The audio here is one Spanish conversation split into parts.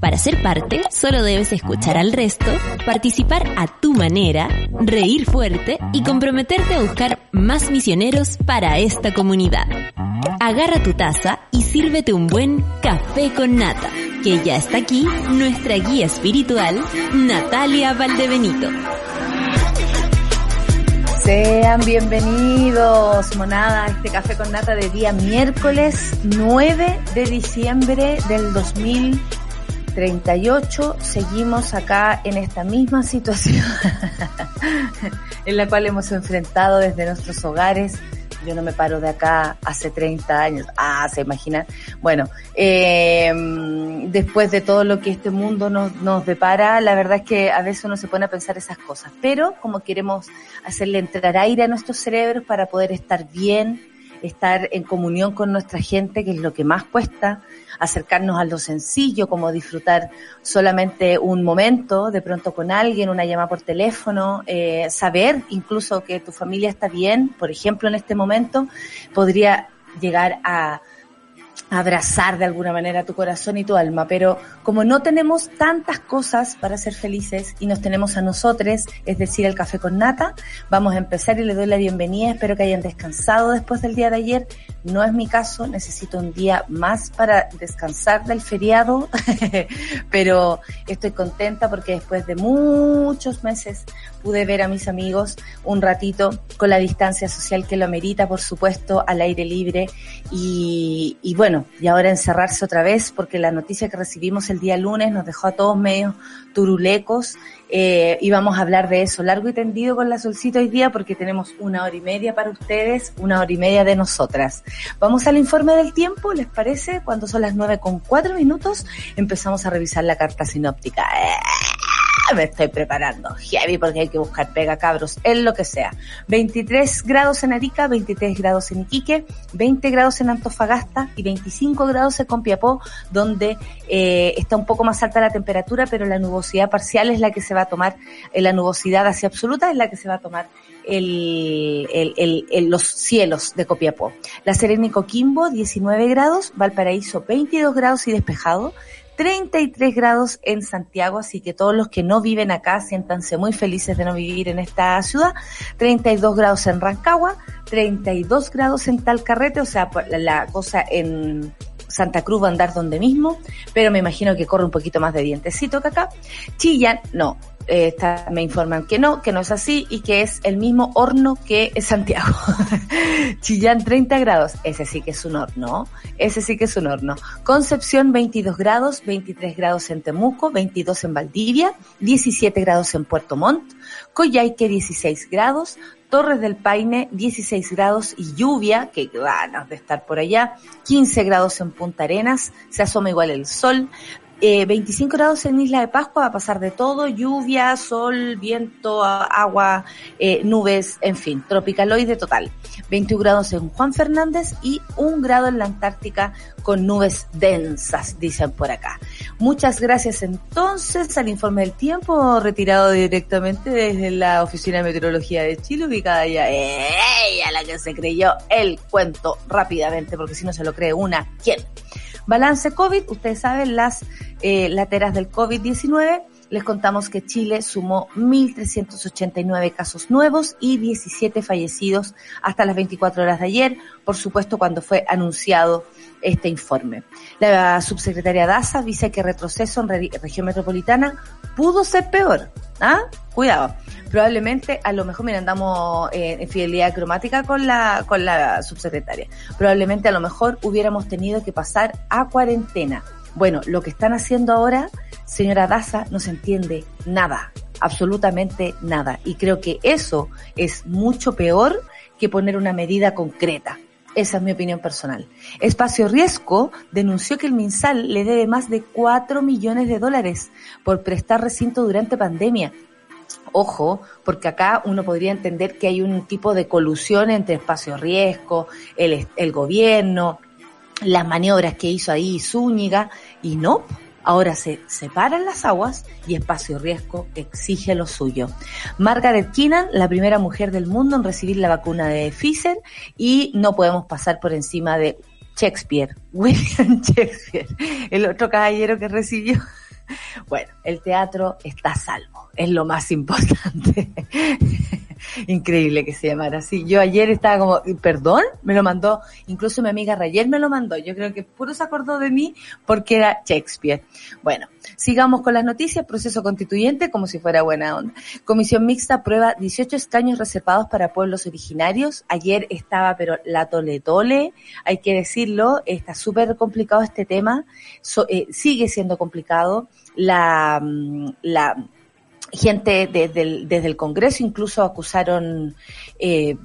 Para ser parte, solo debes escuchar al resto, participar a tu manera, reír fuerte y comprometerte a buscar más misioneros para esta comunidad. Agarra tu taza y sírvete un buen café con nata, que ya está aquí nuestra guía espiritual, Natalia Valdebenito. Sean bienvenidos, monada, a este café con nata de día miércoles 9 de diciembre del 2038. Seguimos acá en esta misma situación en la cual hemos enfrentado desde nuestros hogares yo no me paro de acá hace 30 años. Ah, se imaginan. Bueno, eh, después de todo lo que este mundo nos, nos depara, la verdad es que a veces uno se pone a pensar esas cosas. Pero como queremos hacerle entrar aire a nuestros cerebros para poder estar bien, estar en comunión con nuestra gente, que es lo que más cuesta, acercarnos a lo sencillo, como disfrutar solamente un momento, de pronto con alguien, una llamada por teléfono, eh, saber incluso que tu familia está bien, por ejemplo, en este momento, podría llegar a abrazar de alguna manera tu corazón y tu alma, pero como no tenemos tantas cosas para ser felices y nos tenemos a nosotros, es decir, el café con nata, vamos a empezar y le doy la bienvenida, espero que hayan descansado después del día de ayer, no es mi caso, necesito un día más para descansar del feriado, pero estoy contenta porque después de muchos meses pude ver a mis amigos un ratito con la distancia social que lo amerita, por supuesto, al aire libre y, y bueno, y ahora encerrarse otra vez porque la noticia que recibimos el día lunes nos dejó a todos medio turulecos eh, y vamos a hablar de eso largo y tendido con la solcita hoy día porque tenemos una hora y media para ustedes, una hora y media de nosotras. Vamos al informe del tiempo, ¿les parece? Cuando son las nueve con cuatro minutos empezamos a revisar la carta sinóptica. ¡Eh! Me estoy preparando. Heavy porque hay que buscar pega cabros en lo que sea. 23 grados en Arica 23 grados en Iquique 20 grados en Antofagasta y 25 grados en Copiapó donde eh, está un poco más alta la temperatura pero la nubosidad parcial es la que se va a tomar eh, la nubosidad hacia absoluta es la que se va a tomar el, el, el, los cielos de Copiapó. La Serena y Coquimbo, 19 grados, Valparaíso, 22 grados y despejado, 33 grados en Santiago, así que todos los que no viven acá siéntanse muy felices de no vivir en esta ciudad. 32 grados en Rancagua, 32 grados en Talcarrete, o sea, la cosa en Santa Cruz va a andar donde mismo, pero me imagino que corre un poquito más de dientecito que acá. Chillán, no, eh, está, me informan que no, que no es así y que es el mismo horno que Santiago. Chillán 30 grados, ese sí que es un horno, ese sí que es un horno. Concepción 22 grados, 23 grados en Temuco, 22 en Valdivia, 17 grados en Puerto Montt, Coyhaique 16 grados, Torres del Paine 16 grados y lluvia, que ganas de estar por allá, 15 grados en Punta Arenas, se asoma igual el sol, eh, 25 grados en Isla de Pascua, va a pasar de todo, lluvia, sol, viento, agua, eh, nubes, en fin, tropicaloide total. 21 grados en Juan Fernández y un grado en la Antártica con nubes densas, dicen por acá. Muchas gracias entonces al informe del tiempo retirado directamente desde la Oficina de Meteorología de Chile, ubicada ya ella la que se creyó el cuento rápidamente, porque si no se lo cree una, ¿quién? Balance COVID, ustedes saben las eh, lateras del COVID-19. Les contamos que Chile sumó 1.389 casos nuevos y 17 fallecidos hasta las 24 horas de ayer, por supuesto cuando fue anunciado este informe. La subsecretaria Daza dice que retroceso en re región metropolitana pudo ser peor. ¿Ah? Cuidado. Probablemente, a lo mejor, mira, andamos eh, en fidelidad cromática con la, con la subsecretaria. Probablemente a lo mejor hubiéramos tenido que pasar a cuarentena. Bueno, lo que están haciendo ahora, señora Daza, no se entiende nada, absolutamente nada. Y creo que eso es mucho peor que poner una medida concreta. Esa es mi opinión personal. Espacio Riesgo denunció que el MinSal le debe más de 4 millones de dólares por prestar recinto durante pandemia. Ojo, porque acá uno podría entender que hay un tipo de colusión entre Espacio Riesgo, el, el gobierno, las maniobras que hizo ahí Zúñiga, y no, Ahora se separan las aguas y Espacio Riesgo exige lo suyo. Margaret Keenan, la primera mujer del mundo en recibir la vacuna de Pfizer y no podemos pasar por encima de Shakespeare, William Shakespeare, el otro caballero que recibió. Bueno, el teatro está salvo, es lo más importante. Increíble que se llamara así. Yo ayer estaba como, perdón, me lo mandó, incluso mi amiga Rayer me lo mandó. Yo creo que puro se acordó de mí porque era Shakespeare. Bueno, sigamos con las noticias. Proceso constituyente como si fuera buena onda. Comisión mixta aprueba 18 escaños reservados para pueblos originarios. Ayer estaba, pero la tole tole, hay que decirlo, está súper complicado este tema. Eh, sigue siendo complicado. La, mm, la, gente desde el, desde el Congreso incluso acusaron eh,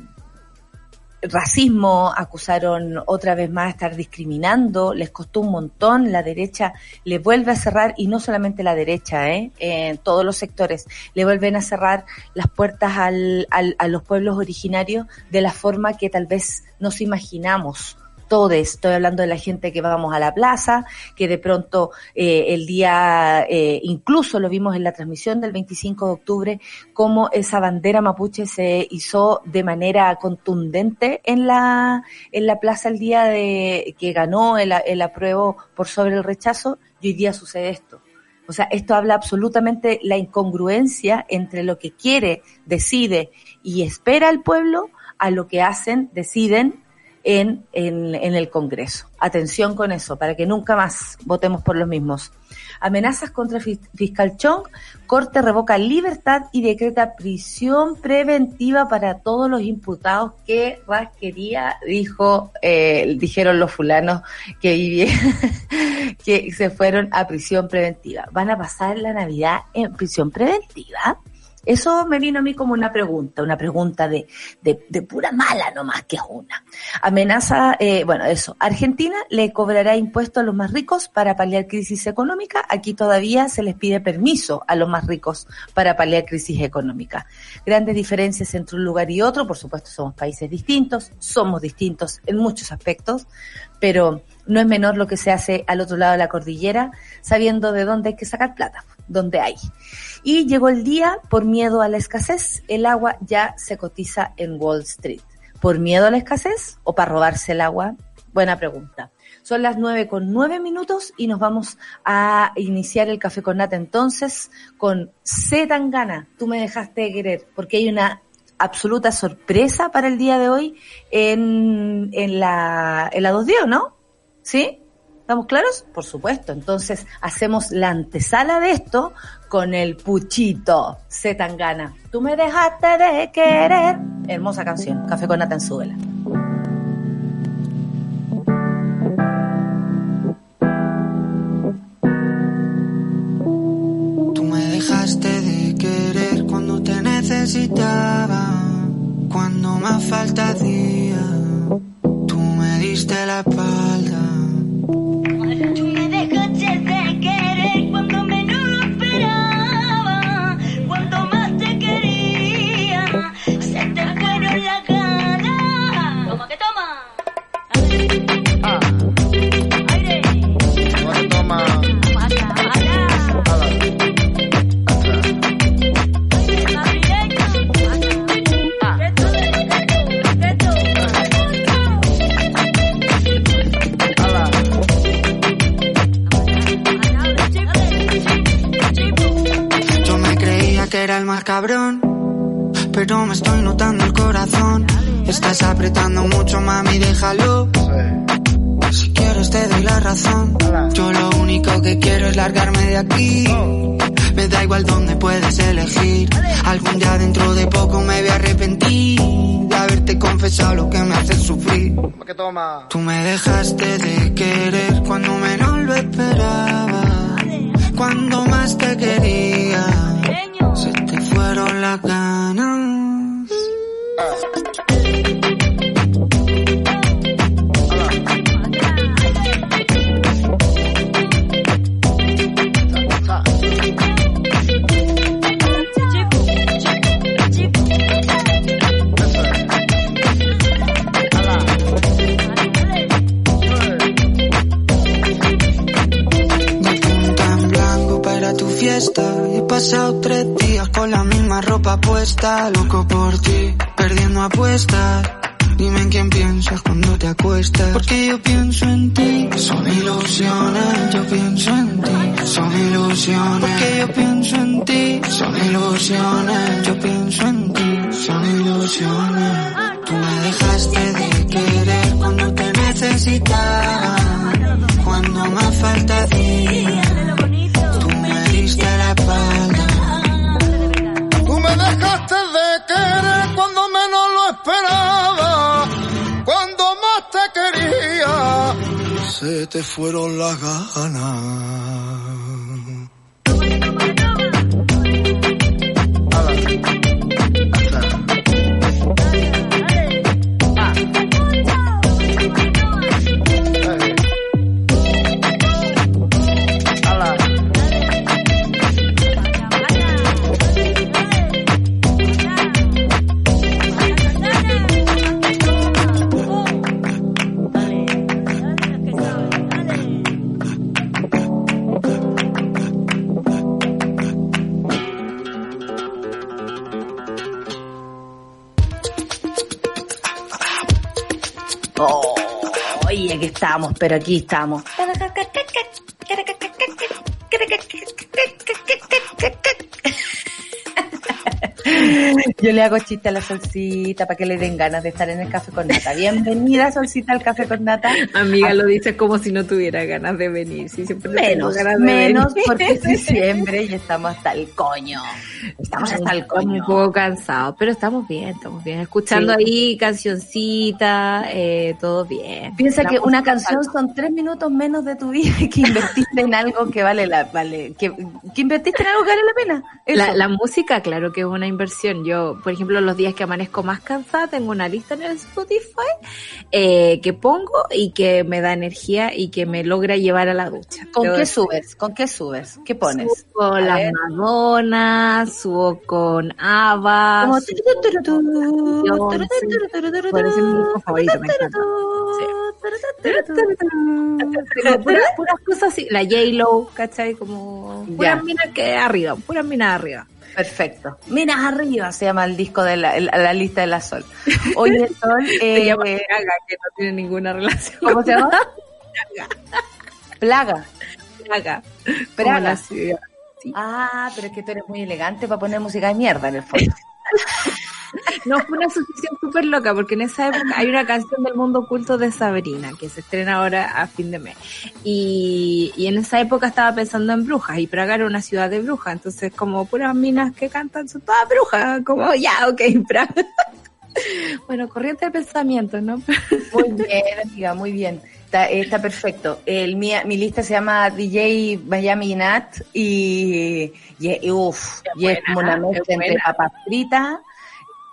racismo, acusaron otra vez más estar discriminando, les costó un montón, la derecha le vuelve a cerrar, y no solamente la derecha, ¿eh? en todos los sectores, le vuelven a cerrar las puertas al, al, a los pueblos originarios de la forma que tal vez nos imaginamos todos, estoy hablando de la gente que vamos a la plaza, que de pronto eh, el día, eh, incluso lo vimos en la transmisión del 25 de octubre, cómo esa bandera mapuche se hizo de manera contundente en la, en la plaza el día de que ganó el, el apruebo por sobre el rechazo, y hoy día sucede esto. O sea, esto habla absolutamente la incongruencia entre lo que quiere, decide y espera el pueblo a lo que hacen, deciden en, en, en, el Congreso. Atención con eso, para que nunca más votemos por los mismos. Amenazas contra fiscal Chong, Corte revoca libertad y decreta prisión preventiva para todos los imputados que rasquería, dijo, eh, dijeron los fulanos que vivieron, que se fueron a prisión preventiva. ¿Van a pasar la Navidad en prisión preventiva? Eso me vino a mí como una pregunta, una pregunta de, de, de pura mala nomás que es una. Amenaza, eh, bueno, eso. Argentina le cobrará impuestos a los más ricos para paliar crisis económica. Aquí todavía se les pide permiso a los más ricos para paliar crisis económica. Grandes diferencias entre un lugar y otro. Por supuesto, somos países distintos, somos distintos en muchos aspectos, pero no es menor lo que se hace al otro lado de la cordillera, sabiendo de dónde hay que sacar plata, dónde hay. Y llegó el día, por miedo a la escasez, el agua ya se cotiza en Wall Street. ¿Por miedo a la escasez o para robarse el agua? Buena pregunta. Son las nueve con nueve minutos y nos vamos a iniciar el café con nata entonces con C. Tangana. Tú me dejaste de querer porque hay una absoluta sorpresa para el día de hoy en, en la, en la 2 d ¿no? ¿Sí? ¿Estamos claros? Por supuesto. Entonces hacemos la antesala de esto con el puchito Tangana. Tú me dejaste de querer. Hermosa canción. Café con Nata Tú me dejaste de querer cuando te necesitaba, cuando más falta hacía. Diste la espalda Tú me dejaste de querer Oh, oye, aquí estamos, pero aquí estamos. Yo le hago chiste a la solcita para que le den ganas de estar en el café con nata. Bienvenida, solcita, al café con nata. Amiga, lo dices como si no tuviera ganas de venir. Sí, siempre tengo Menos, ganas de menos venir. porque es diciembre y estamos hasta el coño. Estamos hasta el Estamos coño. un poco cansados, pero estamos bien, estamos bien. Escuchando Sí. ahí cancioncita, eh, todo bien. Piensa La que una canción son tres minutos menos de tu vida que invertiste en algo que vale la, vale, que, que invertiste en algo que vale la pena. La música, claro que es una inversión. Yo, por ejemplo, los días que amanezco más cansada, tengo una lista en el Spotify eh, que pongo y que me da energía y que me logra llevar a la ducha. ¿Con Debo qué subes? ¿Con qué subes? ¿Qué pones? Subo con A las ver. Madonas, subo con ABBA, Como. Bueno, ese es mi grupo favorito, me encanta. Puras, puras cosas así, la J-Lo, ¿cachai? Como puras minas que arriba, puras minas arriba. Perfecto. Minas arriba se llama el disco de la, la lista de la Sol. Oye, Sol, Se eh, llama Gaga, que no tiene ninguna relación. ¿cómo se llama? Plaga. La ciudad. Ah, pero es que tú eres muy elegante para poner música de mierda en el fondo. No, fue una asociación súper loca, porque en esa época hay una canción del mundo oculto de Sabrina, que se estrena ahora a fin de mes. Y, y en esa época estaba pensando en brujas, y Praga era una ciudad de brujas, entonces como puras minas que cantan son todas brujas, como ya, ok, Praga. Bueno, corriente de pensamiento, ¿no? Muy bien, amiga, muy bien. Está, está perfecto. El, mi, mi lista se llama DJ Miami Nat y, y, y uf, y es como una buena, mezcla entre buena. papas fritas,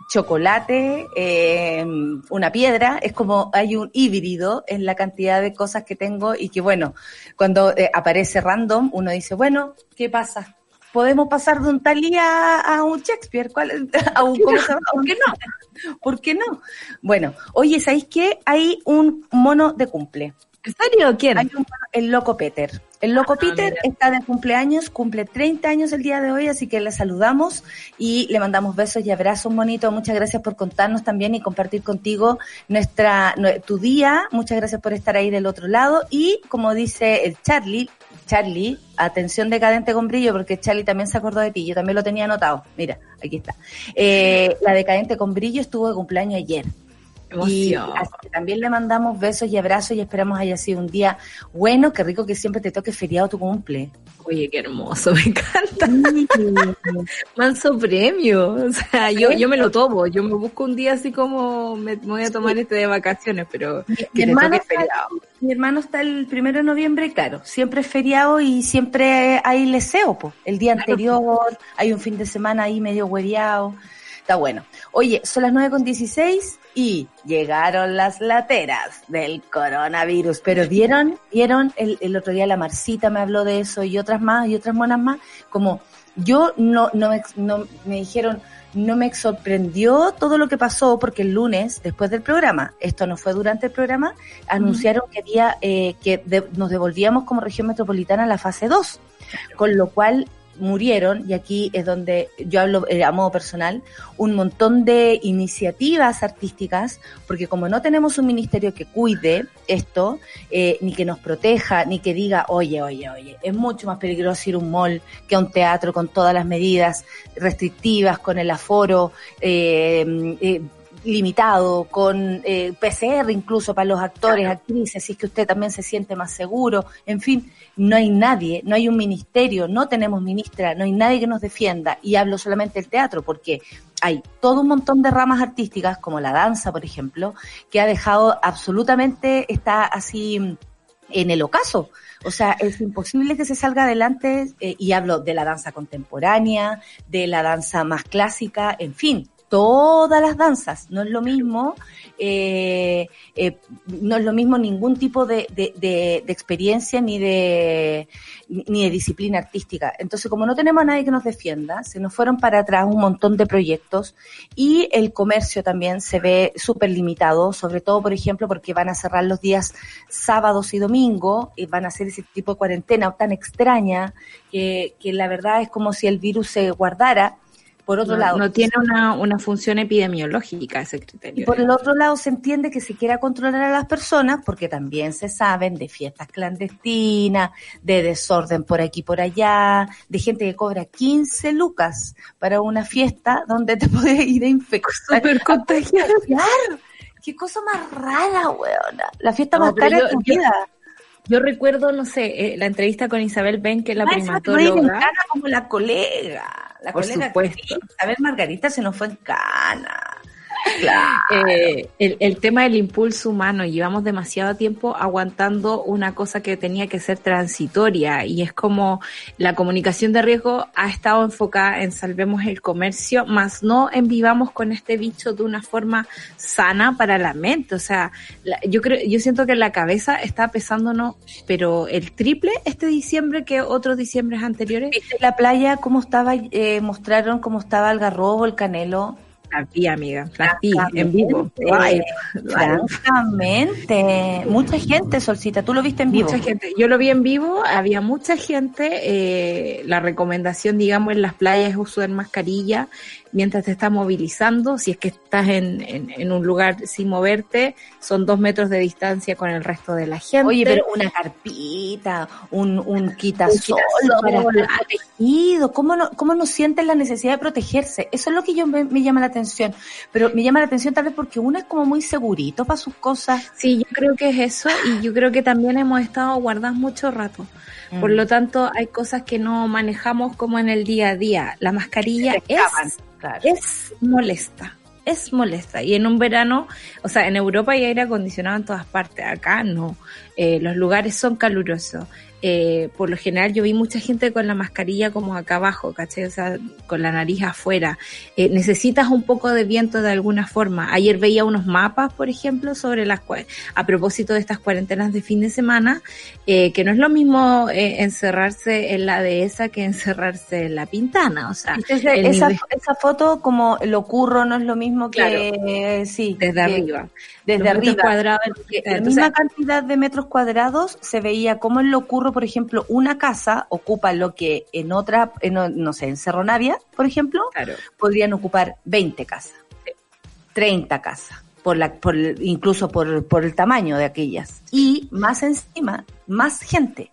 chocolate, eh, una piedra. Es como hay un híbrido en la cantidad de cosas que tengo y que bueno, cuando eh, aparece random, uno dice, bueno, ¿qué pasa? Podemos pasar de un Talí a, un Shakespeare, ¿cuál? A un. ¿Por qué no? ¿Por qué no? Bueno, oye, ¿sabéis qué? Hay un mono de cumple. ¿En serio? ¿Quién? Hay un mono- el Loco Peter. El Loco Ah, Peter mira. está de cumpleaños, cumple 30 años el día de hoy, así que le saludamos y le mandamos besos y abrazos, monito. Muchas gracias por contarnos también y compartir contigo nuestra nue- tu día. Muchas gracias por estar ahí del otro lado. Y como dice el Charlie, Charlie, atención decadente con brillo, porque Charlie también se acordó de ti, yo también lo tenía anotado. Mira, aquí está. Eh, la decadente con brillo estuvo de cumpleaños ayer. Y así que también le mandamos besos y abrazos y esperamos haya sido un día bueno, qué rico que siempre te toque feriado tu cumple. Oye, qué hermoso, me encanta. Manso premio. O sea, yo, yo me lo tomo. Yo me busco un día así como me, me voy a tomar este de vacaciones, pero Mi, que mi te hermano toque está, feriado. mi hermano está el primero de noviembre, claro, siempre es feriado y siempre hay leseo, po. el día anterior, hay un fin de semana ahí medio hueviado, está bueno. Oye, son las 9 con 16 y llegaron las lateras del coronavirus, pero vieron, vieron el, el otro día la Marcita me habló de eso y otras más y otras monas más, como yo no, no, me, no me dijeron, no me sorprendió todo lo que pasó porque el lunes, después del programa, esto no fue durante el programa, anunciaron que había, eh, que de- nos devolvíamos como región metropolitana a la fase 2, con lo cual murieron, y aquí es donde yo hablo eh, a modo personal, un montón de iniciativas artísticas, porque como no tenemos un ministerio que cuide esto, eh, ni que nos proteja, ni que diga, oye, oye, oye, es mucho más peligroso ir a un mall que a un teatro con todas las medidas restrictivas, con el aforo, eh, eh, limitado, con eh, PCR incluso para los actores, actrices, si es que usted también se siente más seguro, en fin, no hay nadie, no hay un ministerio, no tenemos ministra, no hay nadie que nos defienda, y hablo solamente del teatro, porque hay todo un montón de ramas artísticas, como la danza, por ejemplo, que ha dejado absolutamente, está así mm, en el ocaso. O sea, es imposible que se salga adelante, eh, y hablo de la danza contemporánea, de la danza más clásica, en fin, todas las danzas. No es lo mismo, eh, eh, no es lo mismo ningún tipo de, de, de- de experiencia ni de, ni de disciplina artística. Entonces, como no tenemos a nadie que nos defienda, se nos fueron para atrás un montón de proyectos y el comercio también se ve súper limitado, sobre todo, por ejemplo, porque van a cerrar los días sábados y domingo y van a hacer ese tipo de cuarentena tan extraña que, que la verdad es como si el virus se guardara. Por otro no, lado, no tiene una, una función epidemiológica ese y criterio. por el otro lado se entiende que se quiera controlar a las personas porque también se saben de fiestas clandestinas, de desorden por aquí y por allá, de gente que cobra 15 lucas para una fiesta donde te puedes ir a infectar. Súper contagiado. contagiar. Qué cosa más rara, weona. La fiesta No, más cara de tu yo- vida. Yo recuerdo, no sé, eh, la entrevista con Isabel Ben, que es la Ah, primatóloga. cana como la colega. La Por colega supuesto. Ver, Margarita se nos fue en cana. Claro. Eh, el, el tema del impulso humano, llevamos demasiado tiempo aguantando una cosa que tenía que ser transitoria y es como la comunicación de riesgo ha estado enfocada en salvemos el comercio, más no en vivamos con este bicho de una forma sana para la mente. O sea, la- yo creo, yo siento que la cabeza está pesándonos, pero el triple este diciembre que otros diciembres anteriores. ¿Viste la playa cómo estaba? eh, mostraron cómo estaba el garrobo, el canelo. La vi, amiga, la vi en vivo. Live, live. Mucha gente, Solcita, tú lo viste en vivo. Mucha gente, yo lo vi en vivo, había mucha gente, eh, la recomendación, digamos, en las playas es usar mascarilla mientras te estás movilizando, si es que estás en, en, en un lugar sin moverte, son dos metros de distancia con el resto de la gente. Oye, pero una carpita, un, un quitasol para estar protegido. ¿Cómo no, ¿Cómo no sienten la necesidad de protegerse? Eso es lo que yo me, me llama la atención. Pero me llama la atención tal vez porque uno es como muy segurito para sus cosas. Sí, yo creo que es eso y yo creo que también hemos estado guardados mucho rato. Por Mm. lo tanto, hay cosas que no manejamos como en el día a día. La mascarilla es es molesta, es molesta. Y en un verano, o sea, en Europa hay aire acondicionado en todas partes, acá no. Eh, los lugares son calurosos. Eh, por lo general yo vi mucha gente con la mascarilla como acá abajo, ¿cachai? O sea, con la nariz afuera. Eh, necesitas un poco de viento de alguna forma. Ayer veía unos mapas, por ejemplo, sobre las a propósito de estas cuarentenas de fin de semana, eh, que no es lo mismo eh, encerrarse en la dehesa que encerrarse en la pintana. O sea, ¿Viste ese- el esa, nivel- esa foto como lo curro no es lo mismo que sí desde que- arriba. Desde arriba la misma cantidad de metros cuadrados se veía como en lo curro, por ejemplo, una casa ocupa lo que en otra, en, no sé, en Cerro Navia, por ejemplo, claro. podrían ocupar 20 casas, 30 casas, por la, por, incluso por, por el tamaño de aquellas. Y más encima, más gente.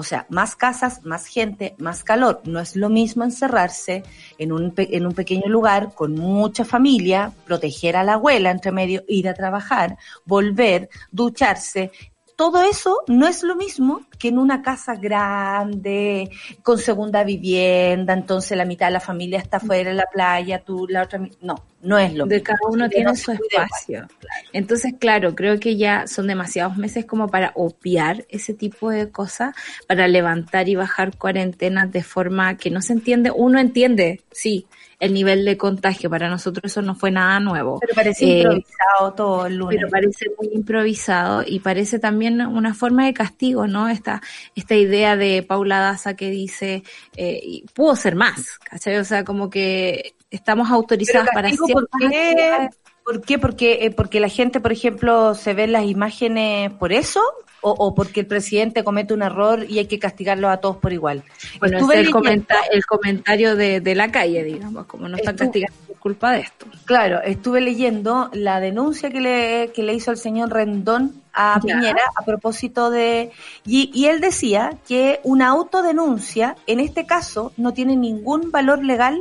O sea, más casas, más gente, más calor. No es lo mismo encerrarse en un, en un pequeño lugar con mucha familia, proteger a la abuela entre medio, ir a trabajar, volver, ducharse. Todo eso no es lo mismo que en una casa grande, con segunda vivienda, entonces la mitad de la familia está afuera en la playa, tú la otra... No, no es lo de mismo. cada uno tiene no su espacio. Entonces, claro, creo que ya son demasiados meses como para obviar ese tipo de cosas, para levantar y bajar cuarentenas de forma que no se entiende. Uno entiende, sí, el nivel de contagio. Para nosotros eso no fue nada nuevo. Pero parece Eh, improvisado todo el lunes. pero parece muy improvisado y parece también una forma de castigo, ¿no? Esta, esta idea de Paula Daza que dice, eh, y pudo ser más, ¿cachai? O sea, como que estamos autorizados Pero para ciertas ¿por qué? Porque, eh, porque la gente, por ejemplo, se ve las imágenes por eso o, o porque el presidente comete un error y hay que castigarlo a todos por igual. Bueno, Estuve es el, comenta- el comentario de, de la calle, digamos, como no están castigando por culpa de esto. Claro, estuve leyendo la denuncia que le, que le hizo el señor Rendón a Ya. Piñera a propósito de... Y, y él decía que una autodenuncia, en este caso, no tiene ningún valor legal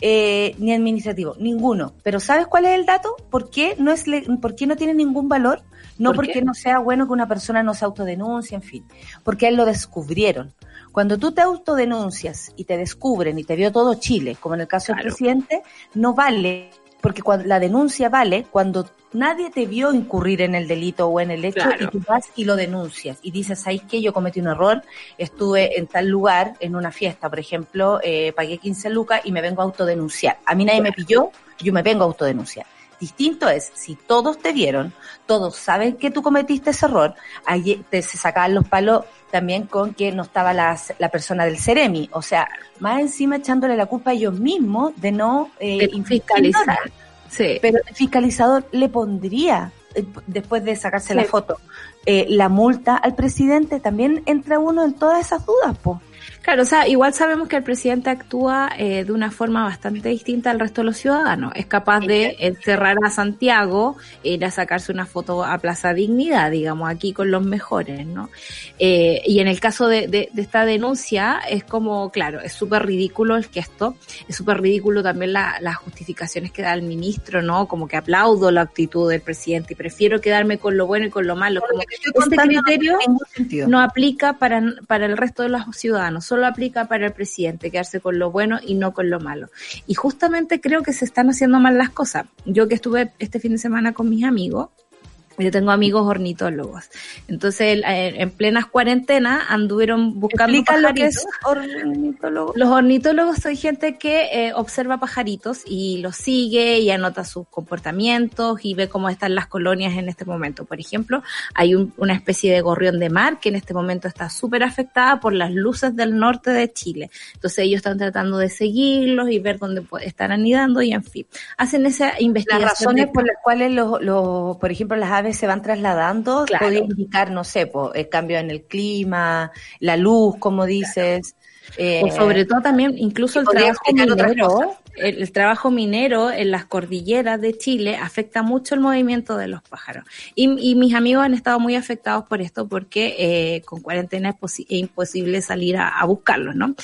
eh, ni administrativo, ninguno. Pero ¿sabes cuál es el dato? ¿Por qué no, es por qué no tiene ningún valor? No porque no sea bueno que una persona no se autodenuncie, en fin, porque a él lo descubrieron. Cuando tú te autodenuncias y te descubren y te vio todo Chile, como en el caso del presidente, no vale, porque cuando, la denuncia vale cuando nadie te vio incurrir en el delito o en el hecho Claro. y tú vas y lo denuncias y dices, ¿sabes qué? Yo cometí un error, estuve en tal lugar, en una fiesta, por ejemplo, eh, pagué 15 lucas y me vengo a autodenunciar. A mí nadie me pilló, yo me vengo a autodenunciar. Distinto es, si todos te vieron, todos saben que tú cometiste ese error, ahí te, se sacaban los palos también con que no estaba las- la persona del Ceremi, o sea, más encima echándole la culpa a ellos mismos de no eh, fiscalizar. Sí. Pero el fiscalizador le pondría, eh, después de sacarse la foto, eh, la multa al presidente, también entra uno en todas esas dudas, po. Claro, o sea, igual sabemos que el presidente actúa eh, de una forma bastante distinta al resto de los ciudadanos. Es capaz de encerrar a Santiago, e ir a sacarse una foto a Plaza Dignidad, digamos, aquí con los mejores, ¿no? Eh, y en el caso de, de- de esta denuncia, es como, claro, es súper ridículo el gesto, es súper ridículo también la- las justificaciones que da el ministro, ¿no? Como que aplaudo la actitud del presidente y prefiero quedarme con lo bueno y con lo malo. Como este criterio no aplica para, para el resto de los ciudadanos, solo aplica para el presidente, quedarse con lo bueno y no con lo malo. Y justamente creo que se están haciendo mal las cosas. Yo que estuve este fin de semana con mis amigos, yo tengo amigos ornitólogos. Entonces, el- en en plenas cuarentenas anduvieron buscando Explica lo que es pajaritos. ornitólogo. Los ornitólogos son gente que eh, observa pajaritos y los sigue y anota sus comportamientos y ve cómo están las colonias en este momento. Por ejemplo, hay un- una especie de gorrión de mar que en este momento está súper afectada por las luces del norte de Chile. Entonces ellos están tratando de seguirlos y ver dónde están anidando y en fin. Hacen esa Las investigación. razones de- por las cuales, los, los, por ejemplo, las aves se van trasladando, Claro. podría indicar, no sé, po, el cambio en el clima, la luz, como dices. eh, O sobre todo también, incluso el trabajo minero, el, el trabajo minero en las cordilleras de Chile afecta mucho el movimiento de los pájaros. Y, y mis amigos han estado muy afectados por esto porque eh, con cuarentena es, posi- es imposible salir a, a buscarlos, ¿no?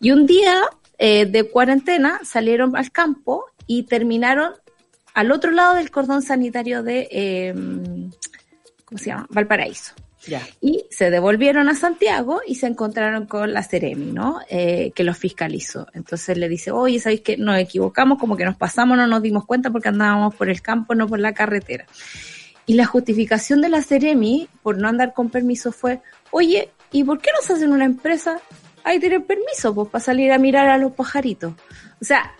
Y un día eh, de cuarentena salieron al campo y terminaron al otro lado del cordón sanitario de, eh, ¿cómo se llama? Valparaíso ya. y se devolvieron a Santiago y se encontraron con la Ceremi, ¿no? Eh, que los fiscalizó. Entonces le dice, oye, ¿sabéis que nos equivocamos? Como que nos pasamos, no nos dimos cuenta porque andábamos por el campo, no por la carretera. Y la justificación de la Ceremi por no andar con permiso fue, oye, ¿y por qué no se hacen una empresa? Ahí tienen permiso, pues, para salir a mirar a los pajaritos. O sea,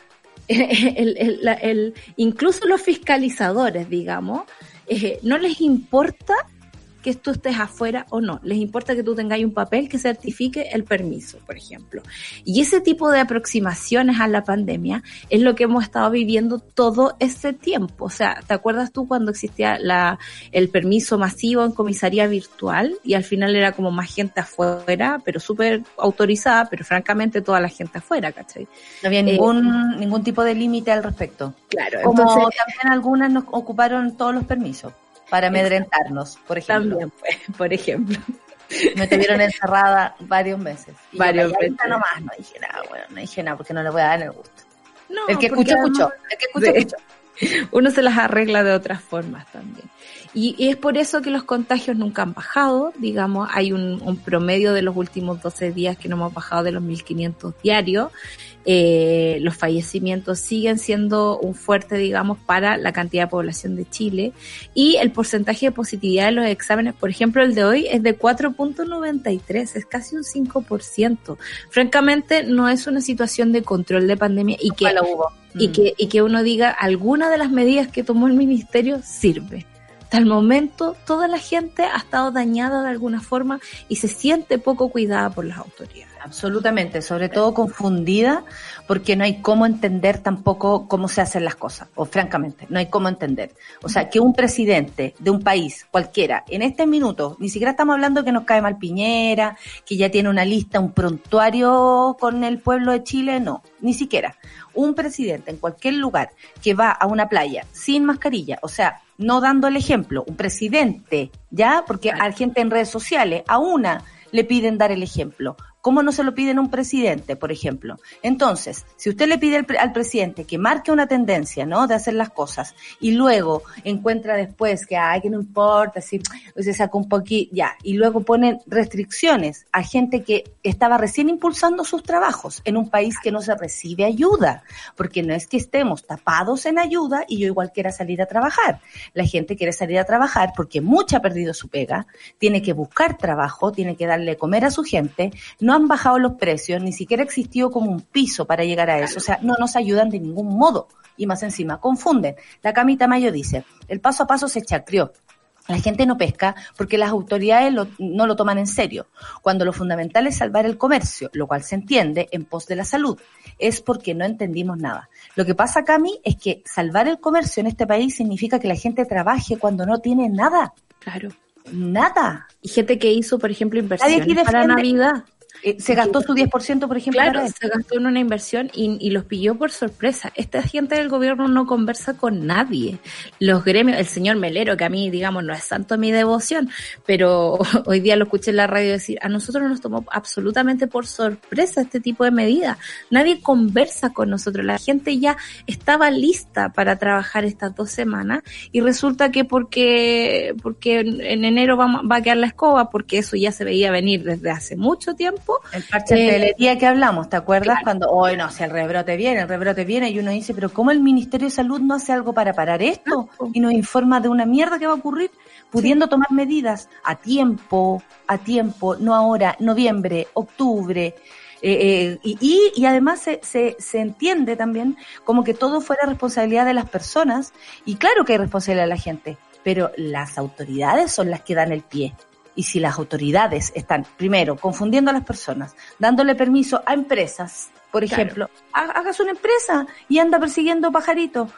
el, el- el- incluso los fiscalizadores, digamos, eh, no les importa que tú estés afuera o no. Les importa que tú tengáis un papel que certifique el permiso, por ejemplo. Y ese tipo de aproximaciones a la pandemia es lo que hemos estado viviendo todo este tiempo. O sea, ¿te acuerdas tú cuando existía la, el permiso masivo en comisaría virtual y al final era como más gente afuera, pero súper autorizada, pero francamente toda la gente afuera, ¿cachai? No había ningún, ningún tipo de límite al respecto. Claro, Como entonces también algunas nos ocuparon todos los permisos para amedrentarnos, por ejemplo. también, pues, por ejemplo. Me tuvieron encerrada varios meses. Y Varios meses. nomás, no dije nada, bueno, no dije nada porque no le voy a dar el gusto. No, el que escuchó, escuchó. El que escuchó, escuchó. uno se las arregla de otras formas también. Y, y es por eso que los contagios nunca han bajado, digamos, hay un, un promedio de los últimos 12 días que no hemos bajado de los 1500 diarios. Eh, los fallecimientos siguen siendo un fuerte, digamos, para la cantidad de población de Chile. Y el porcentaje de positividad de los exámenes, por ejemplo, el de hoy es de 4.93, es casi un 5%. Francamente, no es una situación de control de pandemia y que y Mm. que, y que uno diga alguna de las medidas que tomó el ministerio sirve. Hasta el momento toda la gente ha estado dañada de alguna forma y se siente poco cuidada por las autoridades. Absolutamente, sobre todo confundida porque no hay cómo entender tampoco cómo se hacen las cosas, o francamente, no hay cómo entender. O sea, que un presidente de un país cualquiera, en este minuto, ni siquiera estamos hablando que nos cae mal Piñera, que ya tiene una lista, un prontuario con el pueblo de Chile, no, ni siquiera. Un presidente en cualquier lugar que va a una playa sin mascarilla, o sea, no dando el ejemplo, un presidente, ¿ya? Porque hay gente en redes sociales, a una le piden dar el ejemplo. ¿Cómo no se lo piden un presidente, por ejemplo? Entonces, si usted le pide al, al presidente que marque una tendencia, ¿no? De hacer las cosas y luego encuentra después que, ay, que no importa, si se saca un poquito, ya, y luego ponen restricciones a gente que estaba recién impulsando sus trabajos en un país que no se recibe ayuda, porque no es que estemos tapados en ayuda y yo igual quiera salir a trabajar. La gente quiere salir a trabajar porque mucha ha perdido su pega, tiene que buscar trabajo, tiene que darle comer a su gente, no han bajado los precios, ni siquiera existió como un piso para llegar a eso, o sea, no nos ayudan de ningún modo. Y más encima, confunden. La Camita Mayo dice, el paso a paso se chacrió. La gente no pesca porque las autoridades lo- no lo toman en serio. Cuando lo fundamental es salvar el comercio, lo cual se entiende en pos de la salud, es porque no entendimos nada. Lo que pasa, Cami, es que salvar el comercio en este país significa que la gente trabaje cuando no tiene nada. Claro. Nada. Y gente que hizo, por ejemplo, inversiones para Navidad. Eh, se gastó su 10%, por ejemplo, Claro, para se gastó en una inversión y, y los pilló por sorpresa. Esta gente del gobierno no conversa con nadie. Los gremios, el señor Melero, que a mí, digamos, no es tanto mi devoción, pero hoy día lo escuché en la radio decir, a nosotros nos tomó absolutamente por sorpresa este tipo de medidas. Nadie conversa con nosotros. La gente ya estaba lista para trabajar estas dos semanas y resulta que porque, porque en en enero vamos, va a quedar la escoba, porque eso ya se veía venir desde hace mucho tiempo. El parche de Eh, hotelería que hablamos, ¿te acuerdas? claro. Cuando, hoy no, si el rebrote viene, el rebrote viene, y uno dice, pero ¿cómo el Ministerio de Salud no hace algo para parar esto? Y nos informa de una mierda que va a ocurrir, pudiendo tomar medidas a tiempo, a tiempo, no ahora, noviembre, octubre. eh, eh, y además se, se, se entiende también como que todo fuera responsabilidad de las personas, y claro que hay responsabilidad de la gente, pero las autoridades son las que dan el pie. Y si las autoridades están, primero, confundiendo a las personas, dándole permiso a empresas, por Claro. ejemplo, ha- hagas una empresa y anda persiguiendo pajaritos,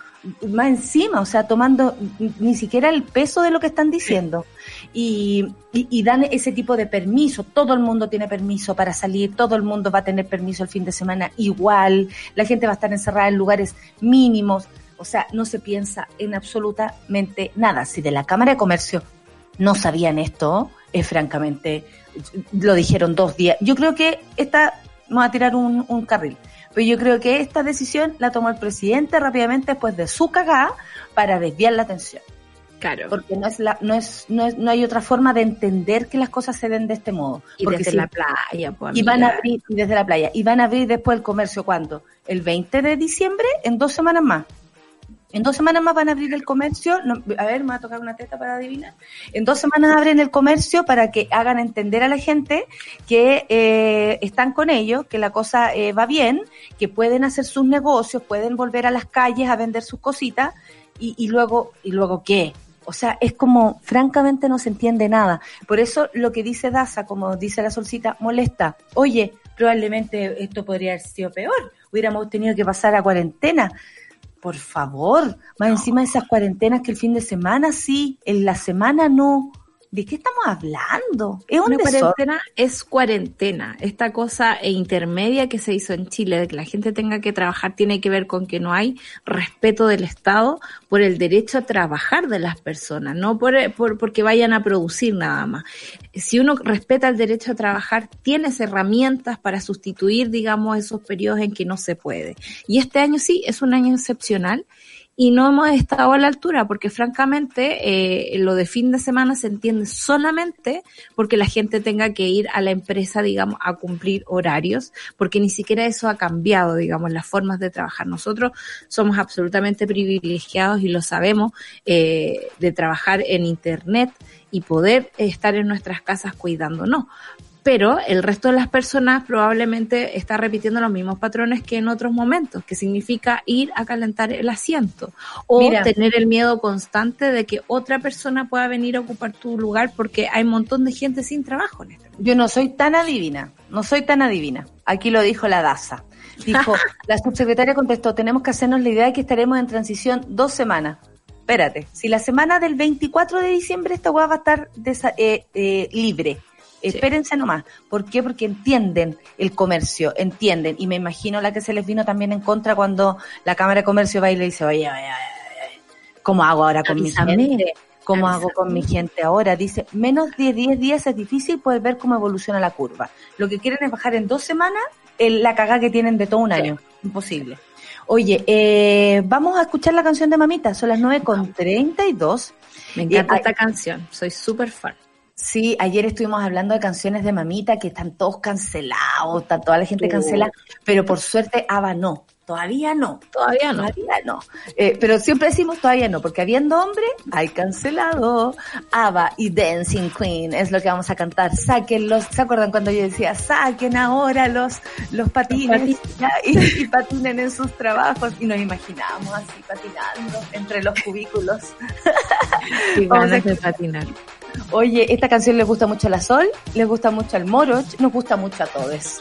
más encima, o sea, tomando ni siquiera el peso de lo que están diciendo. Y, y, y dan ese tipo de permiso, todo el mundo tiene permiso para salir, todo el mundo va a tener permiso el fin de semana igual, la gente va a estar encerrada en lugares mínimos, o sea, no se piensa en absolutamente nada. Si de la Cámara de Comercio no sabían esto, es francamente, lo dijeron dos días. Yo creo que esta, vamos a tirar un, un carril, pero yo creo que esta decisión la tomó el presidente rápidamente después de su cagada para desviar la atención. Claro. Porque no es la, no es, no es, no hay otra forma de entender que las cosas se den de este modo. Y porque desde si- la playa, pues, y van a abrir y desde la playa y van a abrir después el comercio cuándo el 20 de diciembre en dos semanas más en dos semanas más van a abrir el comercio No, a ver me va a tocar una teta para adivinar en dos semanas abren el comercio para que hagan entender a la gente que eh, están con ellos que la cosa eh, va bien que pueden hacer sus negocios pueden volver a las calles a vender sus cositas y, y luego y luego qué o sea, es como, francamente no se entiende nada. Por eso lo que dice Daza, como dice la solcita, molesta. Oye, probablemente esto podría haber sido peor. Hubiéramos tenido que pasar a cuarentena. Por favor, más encima de esas cuarentenas que el fin de semana sí, en la semana no. ¿De qué estamos hablando? Es un Una cuarentena es cuarentena. Esta cosa e intermedia que se hizo en Chile de que la gente tenga que trabajar tiene que ver con que no hay respeto del Estado por el derecho a trabajar de las personas, no por, por porque vayan a producir nada más. Si uno respeta el derecho a trabajar, tienes herramientas para sustituir, digamos, esos periodos en que no se puede. Y este año sí es un año excepcional y no hemos estado a la altura porque francamente eh, lo de fin de semana se entiende solamente porque la gente tenga que ir a la empresa, digamos, a cumplir horarios, porque ni siquiera eso ha cambiado, digamos, las formas de trabajar. Nosotros somos absolutamente privilegiados y lo sabemos eh, de trabajar en Internet y poder estar en nuestras casas cuidándonos pero el resto de las personas probablemente está repitiendo los mismos patrones que en otros momentos, que significa ir a calentar el asiento o Mira. tener el miedo constante de que otra persona pueda venir a ocupar tu lugar porque hay un montón de gente sin trabajo en este. Yo no soy tan adivina, no soy tan adivina. Aquí lo dijo la DASA. Dijo, la subsecretaria contestó, tenemos que hacernos la idea de que estaremos en transición dos semanas. Espérate, si la semana del 24 de diciembre esta hueá va a estar desa- eh, eh, libre. Espérense nomás. ¿Por qué? Porque entienden el comercio, entienden. Y me imagino la que se les vino también en contra cuando la Cámara de Comercio va y le dice, oye, oye, oye, ¿cómo hago ahora con mi Avísame. gente? ¿Cómo hago con mi gente ahora? Dice, menos de 10 días es difícil poder ver cómo evoluciona la curva. Lo que quieren es bajar en dos semanas el- la cagada que tienen de todo un año. Imposible. Oye, eh, vamos a escuchar la canción de Mamita. Son las 9 con 32. Me encanta Eh, esta canción, soy súper fan. Sí, ayer estuvimos hablando de canciones de Mamita que están todos cancelados, está toda la gente cancelada, pero por suerte Ava no. Todavía no. Todavía no. Todavía no. Eh, pero siempre decimos todavía no, porque habiendo hombre, hay cancelado. Ava y Dancing Queen es lo que vamos a cantar. Saquen los, ¿se acuerdan cuando yo decía, saquen ahora los, los patines ya, y, y patinen en sus trabajos? Y nos imaginábamos así patinando entre los cubículos. Qué Vamos a de patinar. Oye, esta canción les gusta mucho a la Sol, les gusta mucho al Moroch, nos gusta mucho a todos.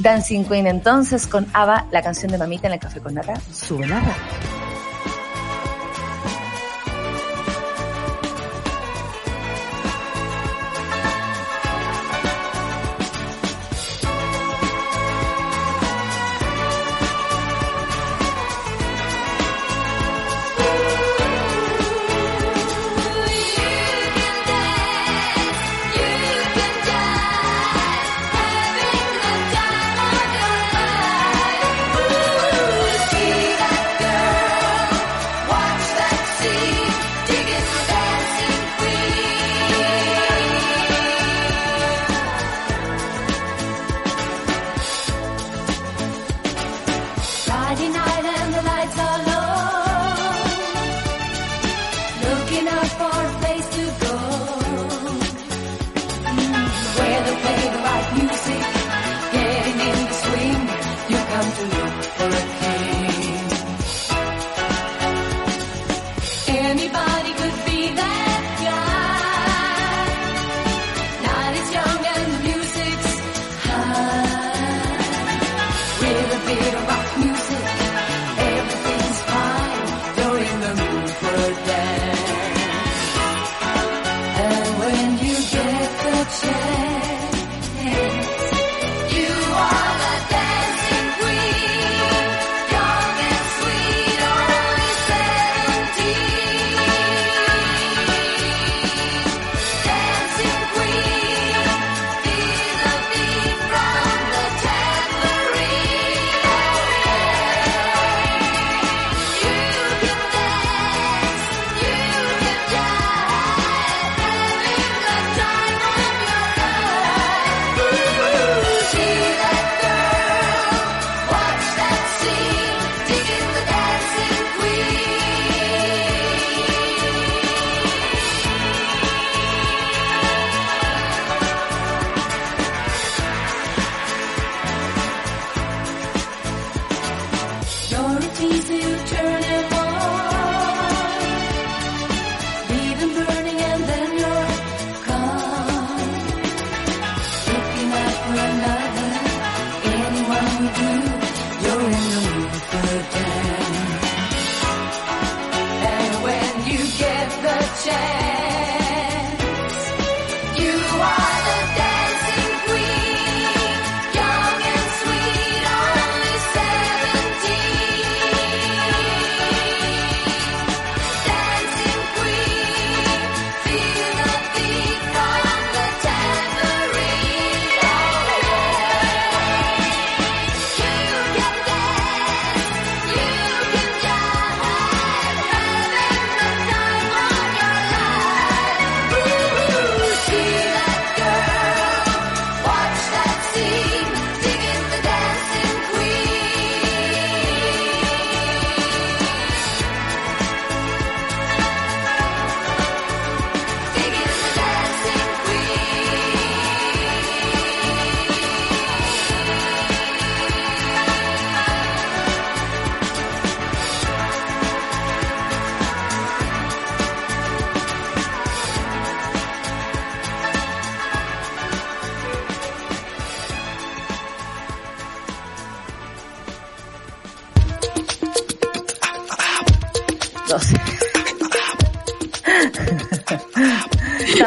Dancing Queen entonces con Ava, la canción de Mamita en el Café con Nata, sube la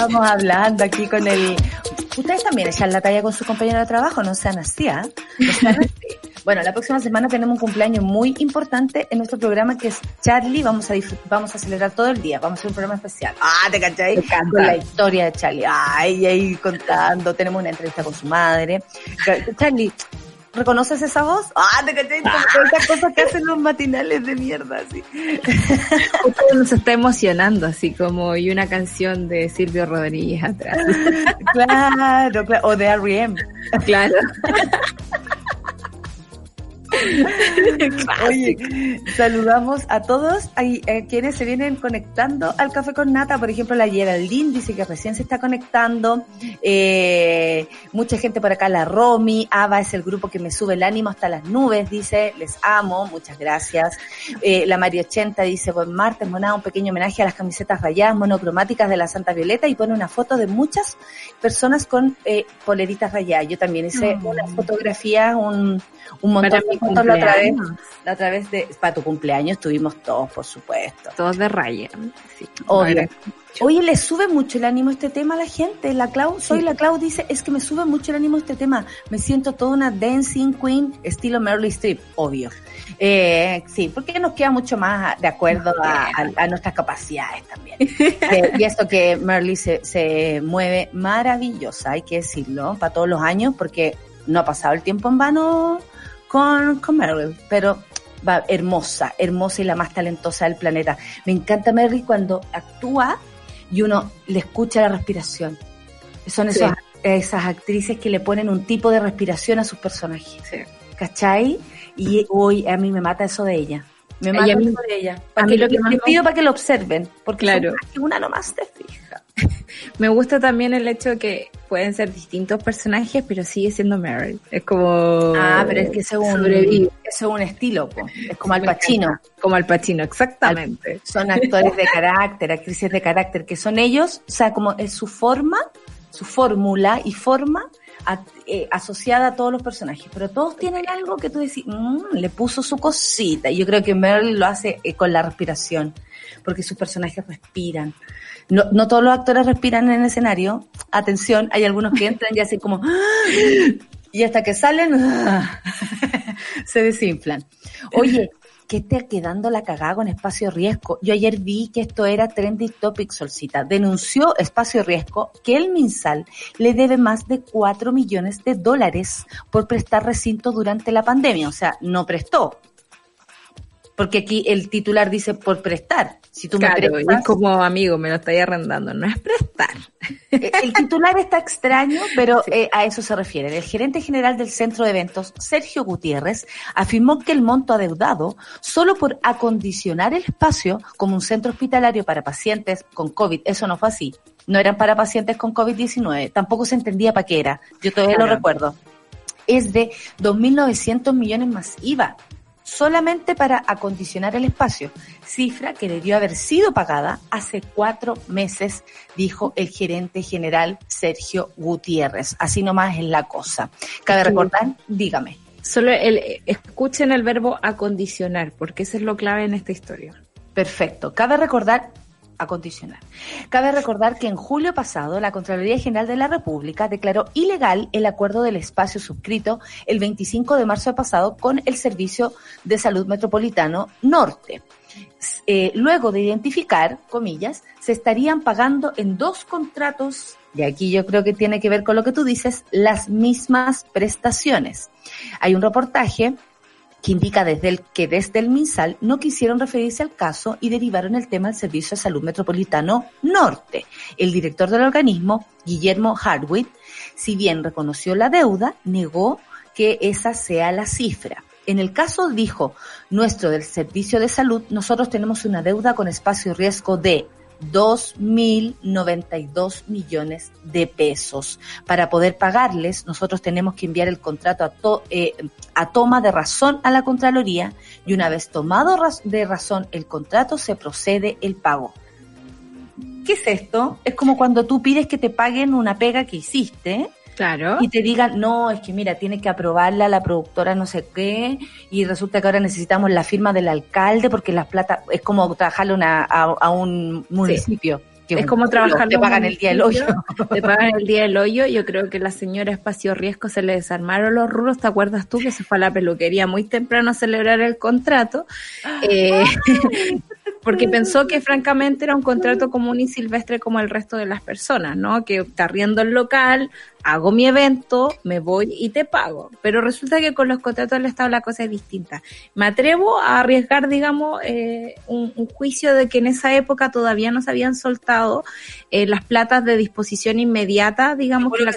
estábamos hablando aquí con el... Ustedes también echan la talla con su compañero de trabajo, no sean así, ¿ah? No sean así. Bueno, la próxima semana tenemos un cumpleaños muy importante en nuestro programa que es Charlie. Vamos a vamos a celebrar todo el día. Vamos a hacer un programa especial. Ah, ¿te cachai? Con la historia de Charlie. Ay, ahí contando. Tenemos una entrevista con su madre. Charlie, ¿reconoces esa voz? Ah, ¿te? Como todas esas cosas que hacen los matinales de mierda, así. Nos está emocionando, así como y una canción de Silvio Rodríguez atrás. Claro, claro. O de R.E.M. Claro. Oye, saludamos a todos a, a quienes se vienen conectando al café con nata. Por ejemplo, la Geraldine dice que recién se está conectando. Eh, mucha gente por acá, la Romy, Ava es el grupo que me sube el ánimo hasta las nubes, dice, les amo, muchas gracias. Eh, la Mario 80 dice, buen martes, monada, un pequeño homenaje a las camisetas rayadas monocromáticas de la Santa Violeta y pone una foto de muchas personas con eh, poleritas rayadas. Yo también hice Mm. una fotografía, un, un montón de la otra vez. cumpleaños. La otra vez de, para tu cumpleaños tuvimos todos, por supuesto. Todos de raya. Sí, Obvio. Oye, le sube mucho el ánimo este tema a la gente. La Clau, soy la Clau, dice, es que me sube mucho el ánimo este tema. Me siento toda una dancing queen, estilo Meryl Streep, obvio. Eh, sí, porque nos queda mucho más de acuerdo a, a- a nuestras capacidades también. Eh, y esto que Meryl se, se mueve maravillosa, hay que decirlo, para todos los años, porque no ha pasado el tiempo en vano con, con Meryl, pero va hermosa, hermosa y la más talentosa del planeta. Me encanta Meryl cuando actúa y uno le escucha la respiración. Son Sí. esas, actrices que le ponen un tipo de respiración a sus personajes. Sí. ¿Cachai? Y hoy a mí me mata eso de ella. Me mata a mí- eso de ella. a Para mí que lo que les me- pido para que lo observen. Porque Claro. que una nomás te fija. Me gusta también el hecho de que pueden ser distintos personajes, pero sigue siendo Meryl. Es como. Ah, pero es que eso es un, sobrevive. eso es un estilo, po. es como Al Pacino. Como Al Pacino, exactamente. Son actores de carácter, actrices de carácter, que son ellos, o sea, como es su forma, su fórmula y forma a- eh, asociada a todos los personajes. Pero todos tienen algo que tú decís, "Mm, le puso su cosita. Y yo creo que Meryl lo hace eh, con la respiración, porque sus personajes respiran. No, no todos los actores respiran en el escenario. Atención, hay algunos que entran y hacen como... Y hasta que salen, se desinflan. Oye, ¿qué está quedando la cagada con Espacio Riesgo? Yo ayer vi que esto era Trendy Topic Solcita. Denunció Espacio Riesgo que el MinSal le debe más de 4 millones de dólares por prestar recinto durante la pandemia. O sea, no prestó. Porque aquí el titular dice por prestar. Si tú me Claro, y prestas, es como amigo, me lo estáis arrendando, no es prestar. Eh, El titular está extraño, pero eh, a eso se refiere. El gerente general del centro de eventos, Sergio Gutiérrez, afirmó que el monto adeudado, solo por acondicionar el espacio como un centro hospitalario para pacientes con COVID, eso no fue así. No eran para pacientes con COVID-19, tampoco se entendía para qué era. Yo todavía lo recuerdo. Es de 2.900 millones más IVA solamente para acondicionar el espacio, cifra que debió haber sido pagada hace cuatro meses, dijo el gerente general Sergio Gutiérrez. Así nomás es la cosa. Cabe Sí. recordar, dígame. Solo el, escuchen el verbo acondicionar, porque eso es lo clave en esta historia. Perfecto. Cabe recordar, acondicionar. Cabe recordar que en julio pasado la Contraloría General de la República declaró ilegal el acuerdo del espacio suscrito el 25 de marzo pasado con el Servicio de Salud Metropolitano Norte. Eh, luego de identificar, comillas, se estarían pagando en dos contratos, y aquí yo creo que tiene que ver con lo que tú dices, las mismas prestaciones. Hay un reportaje que indica desde el, que desde el MinSal no quisieron referirse al caso y derivaron el tema al Servicio de Salud Metropolitano Norte. El director del organismo, Guillermo Hardwick, si bien reconoció la deuda, negó que esa sea la cifra. En el caso dijo, nuestro del Servicio de Salud, nosotros tenemos una deuda con espacio riesgo de 2.092 millones de pesos. Para poder pagarles, nosotros tenemos que enviar el contrato a, to- eh, a toma de razón a la Contraloría y una vez tomado de razón el contrato, se procede el pago. ¿Qué es esto? Es como cuando tú pides que te paguen una pega que hiciste Claro. y te digan, no, es que mira, tiene que aprobarla la productora no sé qué, y resulta que ahora necesitamos la firma del alcalde porque las plata es como trabajarle una, a, a un municipio. que Es un como trabajar Te pagan el día del hoyo. Te pagan el día del hoyo. Yo creo que la señora Espacio Riesgo se le desarmaron los rulos. ¿Te acuerdas tú que se fue a la peluquería muy temprano a celebrar el contrato? Eh, porque pensó que francamente era un contrato común y silvestre como el resto de las personas, ¿no? Que está riendo el local, hago mi evento, me voy y te pago. Pero resulta que con los contratos del Estado la cosa es distinta. Me atrevo a arriesgar, digamos, eh, un, un juicio de que en esa época todavía no se habían soltado eh, las platas de disposición inmediata, digamos, que la,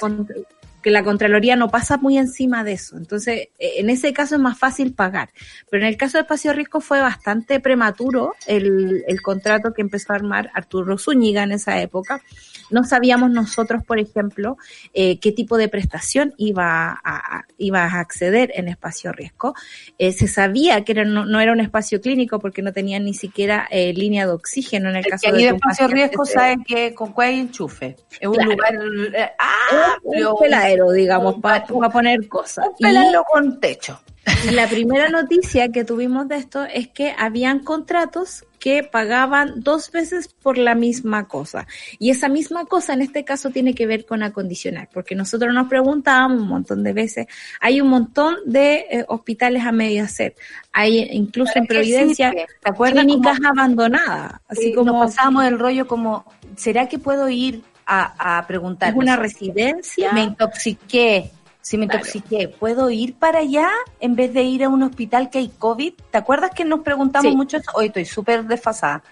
que la Contraloría no pasa muy encima de eso. Entonces, eh, en ese caso es más fácil pagar. Pero en el caso de Espacio Riesgo fue bastante prematuro el, el contrato que empezó a armar Arturo Zúñiga en esa época. No sabíamos nosotros, por ejemplo, eh, qué tipo de prestación iba a, iba a acceder en Espacio Riesgo. Eh, se sabía que era, no, no era un espacio clínico porque no tenían ni siquiera eh, línea de oxígeno en el caso que de que de espacio riesgo saben que con cuál hay enchufe. Es un Claro. lugar amplio, un peladero, digamos, para poner cosas. un peladero con techo. Y la primera noticia que tuvimos de esto es que habían contratos que pagaban dos veces por la misma cosa. Y esa misma cosa en este caso tiene que ver con acondicionar, porque nosotros nos preguntábamos un montón de veces, hay un montón de eh, hospitales a medio hacer, hay incluso en ¿Para qué Providencia sirve? ¿Te acuerdas clínicas abandonadas, así Sí, como nos pasábamos el rollo como, ¿será que puedo ir a, a preguntar? es una residencia. Me intoxiqué. Si me Claro. intoxiqué, ¿puedo ir para allá en vez de ir a un hospital que hay COVID? ¿Te acuerdas que nos preguntamos Sí. mucho eso? Hoy estoy súper desfasada.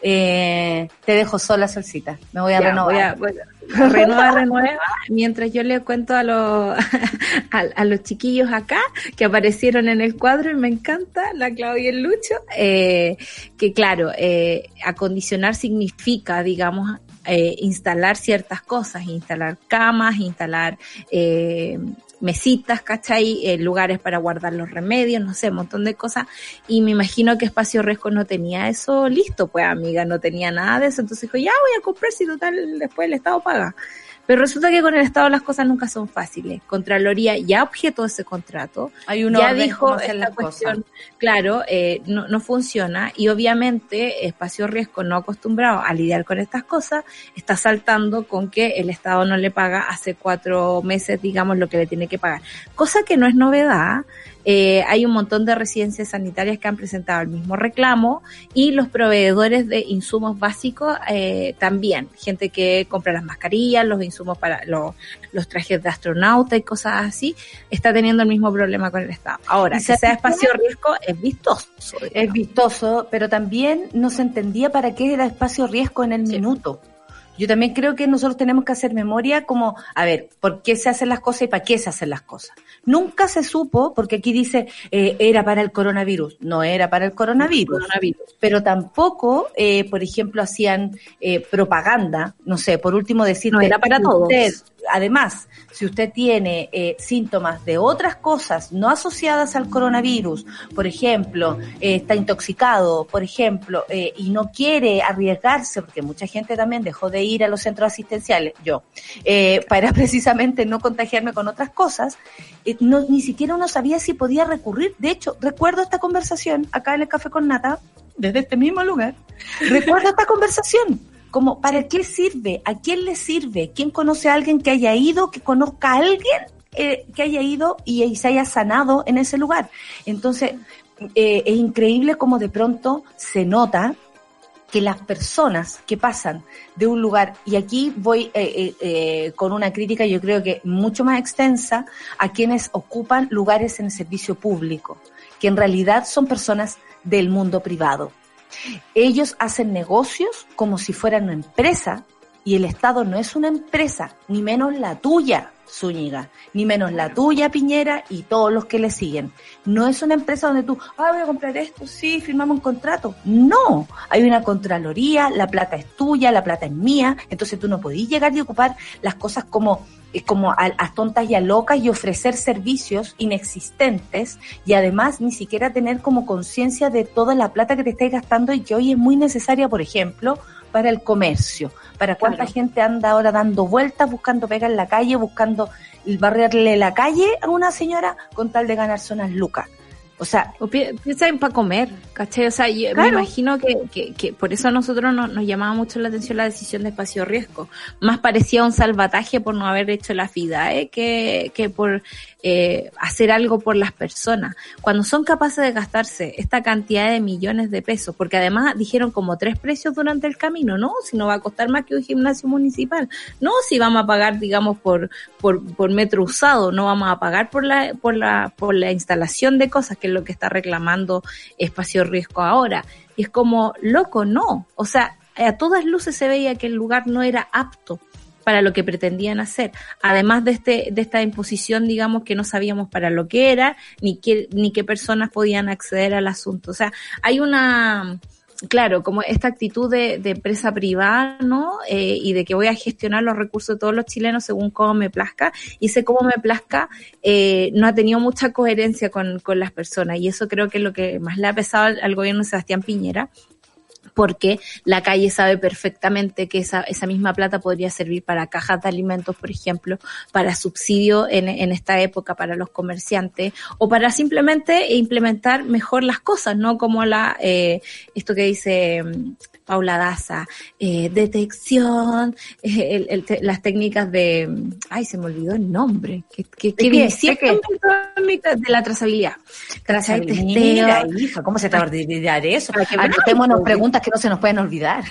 Eh, te dejo sola, Solcita. Me voy a Ya, renovar. voy a- renueva, renueva, mientras yo le cuento a los, a, a los chiquillos acá que aparecieron en el cuadro y me encanta, la Claudia y el Lucho, eh, que claro, eh, acondicionar significa, digamos, eh, instalar ciertas cosas, instalar camas, instalar eh, mesitas, ¿cachai? Eh, lugares para guardar los remedios, no sé, un montón de cosas. Y me imagino que Espacio Resco no tenía eso listo, pues amiga, no tenía nada de eso. Entonces dijo, ya voy a comprar si total después el Estado paga. Pero resulta que con el Estado las cosas nunca son fáciles. Contraloría ya objetó ese contrato, Hay un ya orden dijo esta las cuestión, cosas. claro, eh, no, no funciona y obviamente Espacio Riesgo no acostumbrado a lidiar con estas cosas, está saltando con que el Estado no le paga hace cuatro meses, digamos, lo que le tiene que pagar. Cosa que no es novedad. Eh, hay un montón de residencias sanitarias que han presentado el mismo reclamo y los proveedores de insumos básicos eh, también. Gente que compra las mascarillas, los insumos para los, los trajes de astronauta y cosas así, está teniendo el mismo problema con el Estado. Ahora, ¿Y que sea espacio riesgo es vistoso. Es vistoso, pero también no se entendía para qué era espacio riesgo en el Sí. minuto. Yo también creo que nosotros tenemos que hacer memoria como, a ver, ¿por qué se hacen las cosas y para qué se hacen las cosas? Nunca se supo, porque aquí dice, eh, era para el coronavirus. No era para el coronavirus. Coronavirus. Pero tampoco, eh, por ejemplo, hacían eh, propaganda, no sé, por último decir No era para todos. además, si usted tiene eh, síntomas de otras cosas no asociadas al coronavirus, por ejemplo, eh, está intoxicado, por ejemplo, eh, y no quiere arriesgarse, porque mucha gente también dejó de ir a los centros asistenciales, yo, eh, para precisamente no contagiarme con otras cosas, eh, no, ni siquiera uno sabía si podía recurrir. De hecho, recuerdo esta conversación acá en el Café con Nata, desde este mismo lugar, recuerdo esta conversación como ¿para qué sirve? ¿A quién le sirve? ¿Quién conoce a alguien que haya ido, que conozca a alguien eh, que haya ido y, se haya sanado en ese lugar? Entonces, es increíble como de pronto se nota que las personas que pasan de un lugar, y aquí voy eh, eh, eh, con una crítica yo creo que mucho más extensa a quienes ocupan lugares en el servicio público, que en realidad son personas del mundo privado. Ellos hacen negocios como si fueran una empresa y el Estado no es una empresa, ni menos la tuya, Zúñiga, ni menos la tuya, Piñera, y todos los que le siguen. No es una empresa donde tú, ah, voy a comprar esto, sí, firmamos un contrato. No, hay una contraloría, la plata es tuya, la plata es mía, entonces tú no podís llegar y ocupar las cosas como eh, como a, a tontas y a locas y ofrecer servicios inexistentes y además ni siquiera tener como conciencia de toda la plata que te estáis gastando y que hoy es muy necesaria, por ejemplo, para el comercio, para cuánta Claro. gente anda ahora dando vueltas, buscando pega en la calle, buscando barrerle la calle a una señora con tal de ganarse unas lucas. O sea, O pi- piensa en para comer, ¿cachai? O sea, yo me imagino que, que, que por eso a nosotros no- nos llamaba mucho la atención la decisión de espacio riesgo. Más parecía un salvataje por no haber hecho la FIDAE que, que por eh, hacer algo por las personas. Cuando son capaces de gastarse esta cantidad de millones de pesos, porque además dijeron como tres precios durante el camino, ¿no? Si no va a costar más que un gimnasio municipal. No, si vamos a pagar, digamos, por, por, por metro usado, no vamos a pagar por la, por la, por la instalación de cosas, que lo que está reclamando Espacio Riesgo ahora. Y es como, loco, no. O sea, a todas luces se veía que el lugar no era apto para lo que pretendían hacer. Además de este, de esta imposición, digamos, que no sabíamos para lo que era, ni qué, ni qué personas podían acceder al asunto. O sea, hay una, claro, como esta actitud de, de empresa privada, ¿no? Eh, y de que voy a gestionar los recursos de todos los chilenos según cómo me plazca. Y ese cómo me plazca eh, no ha tenido mucha coherencia con, con las personas. Y eso creo que es lo que más le ha pesado al, al gobierno de Sebastián Piñera porque la calle sabe perfectamente que esa, esa misma plata podría servir para cajas de alimentos, por ejemplo, para subsidio en, en esta época para los comerciantes, o para simplemente implementar mejor las cosas, ¿no? Como la, eh, esto que dice mm, Paula Daza, eh, detección, eh, el- el te- las técnicas de, ay, se me olvidó el nombre, que, que, que ¿De qué? división ¿De qué? de la trazabilidad. Trazabilidad, Mira, hija, ¿cómo se te va a olvidar eso? Anotémonos bravo. preguntas que no se nos pueden olvidar.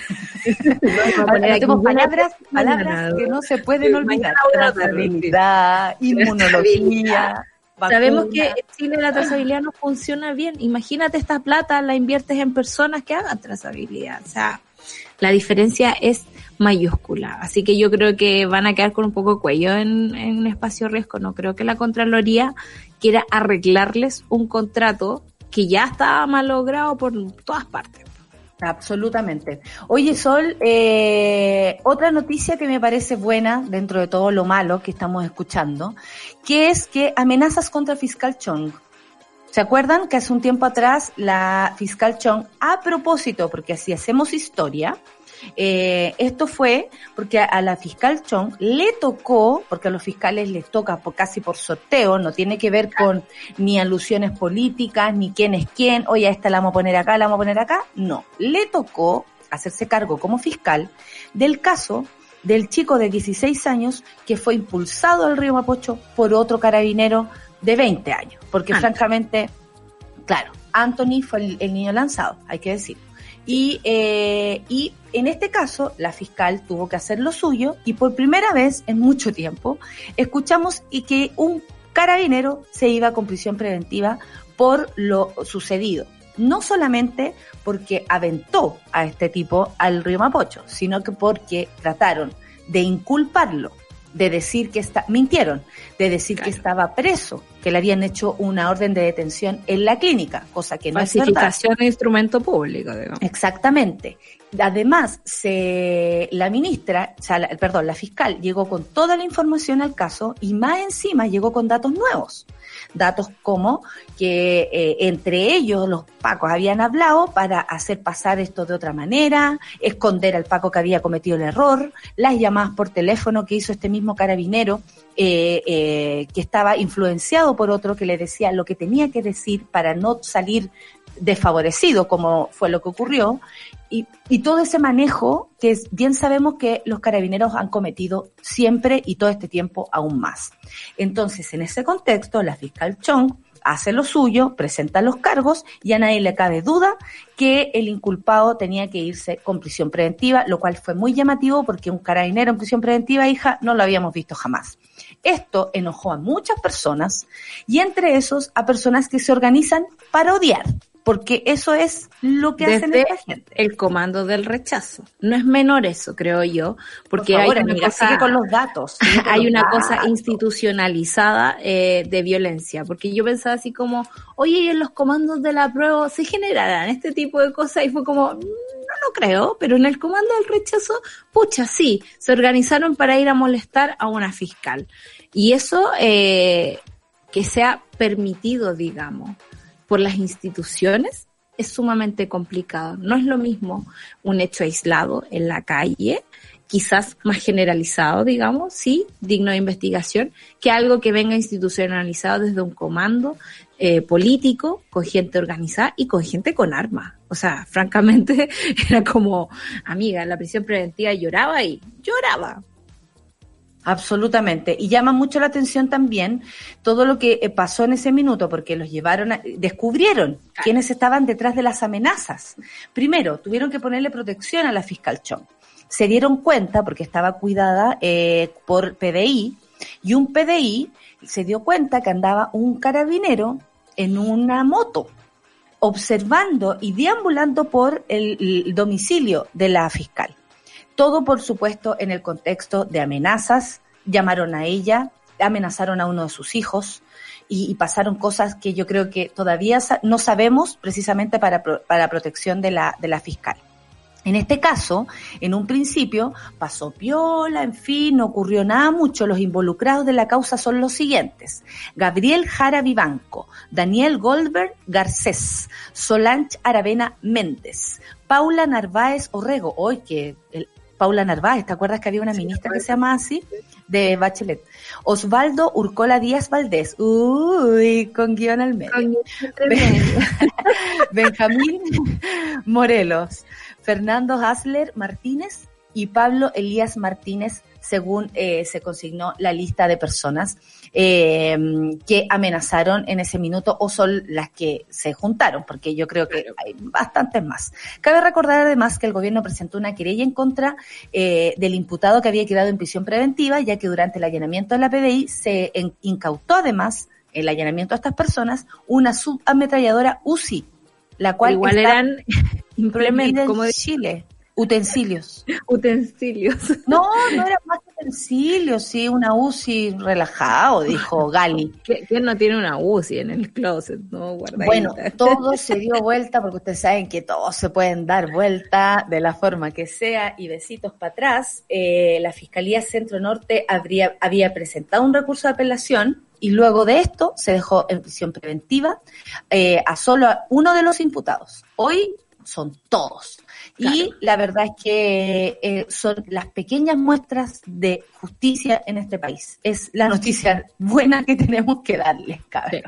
Anotemos palabras, palabras que no se pueden olvidar. Trazabilidad, inmunología. Sabemos que en Chile la trazabilidad no funciona bien. Imagínate esta plata, la inviertes en personas que hagan trazabilidad. O sea, la diferencia es mayúscula. Así que yo creo que van a quedar con un poco de cuello en, en un espacio riesgo. No creo que la Contraloría quiera arreglarles un contrato que ya estaba malogrado por todas partes. Absolutamente. Oye, Sol, eh, otra noticia que me parece buena dentro de todo lo malo que estamos escuchando, que es que amenazas contra fiscal Chong. ¿Se acuerdan que hace un tiempo atrás la fiscal Chong, a propósito, porque así hacemos historia, eh, esto fue porque a, a la fiscal Chong le tocó, porque a los fiscales les toca por, casi por sorteo, no tiene que ver con ni alusiones políticas, ni quién es quién, oye, a esta la vamos a poner acá, la vamos a poner acá, no, le tocó hacerse cargo como fiscal del caso del chico de 16 años que fue impulsado al río Mapocho por otro carabinero de 20 años, porque Anthony. francamente, claro, Anthony fue el, el niño lanzado, hay que decir. Y, eh, y en este caso, la fiscal tuvo que hacer lo suyo y por primera vez en mucho tiempo escuchamos y que un carabinero se iba con prisión preventiva por lo sucedido. No solamente porque aventó a este tipo al río Mapocho, sino que porque trataron de inculparlo, de decir que está, mintieron, de decir que estaba preso, que le habían hecho una orden de detención en la clínica, cosa que no es verdad. Falsificación de instrumento público, digamos. Exactamente. Además, se, la ministra, o sea, la- perdón, la fiscal llegó con toda la información al caso y más encima llegó con datos nuevos. Datos como que eh, entre ellos los pacos habían hablado para hacer pasar esto de otra manera, esconder al paco que había cometido el error, las llamadas por teléfono que hizo este mismo carabinero eh, eh, que estaba influenciado por otro que le decía lo que tenía que decir para no salir desfavorecido, como fue lo que ocurrió, y, y todo ese manejo que bien sabemos que los carabineros han cometido siempre y todo este tiempo aún más. Entonces, en ese contexto, la fiscal Chong hace lo suyo, presenta los cargos y a nadie le cabe duda que el inculpado tenía que irse con prisión preventiva, lo cual fue muy llamativo porque un carabinero en prisión preventiva, hija, no lo habíamos visto jamás. Esto enojó a muchas personas y entre esos a personas que se organizan para odiar, porque eso es lo que hacen Desde esta gente. el comando del rechazo. No es menor eso, creo yo, porque Por favor, hay una cosa, sigue con los datos. hay los una cosa institucionalizada eh, de violencia, porque yo pensaba así como, oye, y en los comandos de la prueba se generarán este tipo de cosas y fue como, "Mm, no lo creo, pero en el comando del rechazo, pucha, sí, se organizaron para ir a molestar a una fiscal. Y eso, eh, que sea permitido, digamos, por las instituciones, es sumamente complicado. No es lo mismo un hecho aislado en la calle, quizás más generalizado, digamos, sí, digno de investigación, que algo que venga institucionalizado desde un comando eh, político, con gente organizada y con gente con armas. O sea, francamente, era como, amiga, la prisión preventiva lloraba y lloraba. Absolutamente. Y llama mucho la atención también todo lo que eh, pasó en ese minuto, porque los llevaron, a, descubrieron quiénes estaban detrás de las amenazas. Primero, tuvieron que ponerle protección a la fiscal Chong. Se dieron cuenta, porque estaba cuidada eh, por PDI, y un PDI se dio cuenta que andaba un carabinero en una moto, observando y deambulando por el, el domicilio de la fiscal. Todo, por supuesto, en el contexto de amenazas. Llamaron a ella, amenazaron a uno de sus hijos y, pasaron cosas que yo creo que todavía no sabemos precisamente para, para protección de la, de la fiscal. En este caso, en un principio, pasó piola, en fin, no ocurrió nada mucho. Los involucrados de la causa son los siguientes. Gabriel Jara Vivanco, Daniel Goldberg Garcés, Solange Aravena Méndez, Paula Narváez Orrego, hoy que el- Paula Narváez, ¿te acuerdas que había una ministra que se llama así? De Bachelet. Osvaldo Urcola Díaz Valdés, uy, con guion al medio. Benjamín Morelos, Fernando Hasler Martínez y Pablo Elías Martínez, según eh, se consignó la lista de personas eh, que amenazaron en ese minuto o son las que se juntaron, porque yo creo que hay bastantes más. Cabe recordar además que el gobierno presentó una querella en contra eh, del imputado que había quedado en prisión preventiva, ya que durante el allanamiento de la PDI se incautó además el allanamiento a estas personas una subametralladora UCI, la cual igual eran implementos, en como de Chile. Utensilios. utensilios. No, no era más utensilios, sí, una UCI relajado, dijo Gali. ¿Qui- ¿Quién no tiene una UCI en el closet? No, guardadita. Bueno, todo se dio vuelta porque ustedes saben que todos se pueden dar vuelta de la forma que sea y besitos para atrás. Eh, la Fiscalía Centro Norte habría, había presentado un recurso de apelación y luego de esto se dejó en prisión preventiva eh, a solo uno de los imputados. Hoy son todos. Y la verdad es que eh, son las pequeñas muestras de justicia en este país. Es la noticia buena que tenemos que darles, cabrón.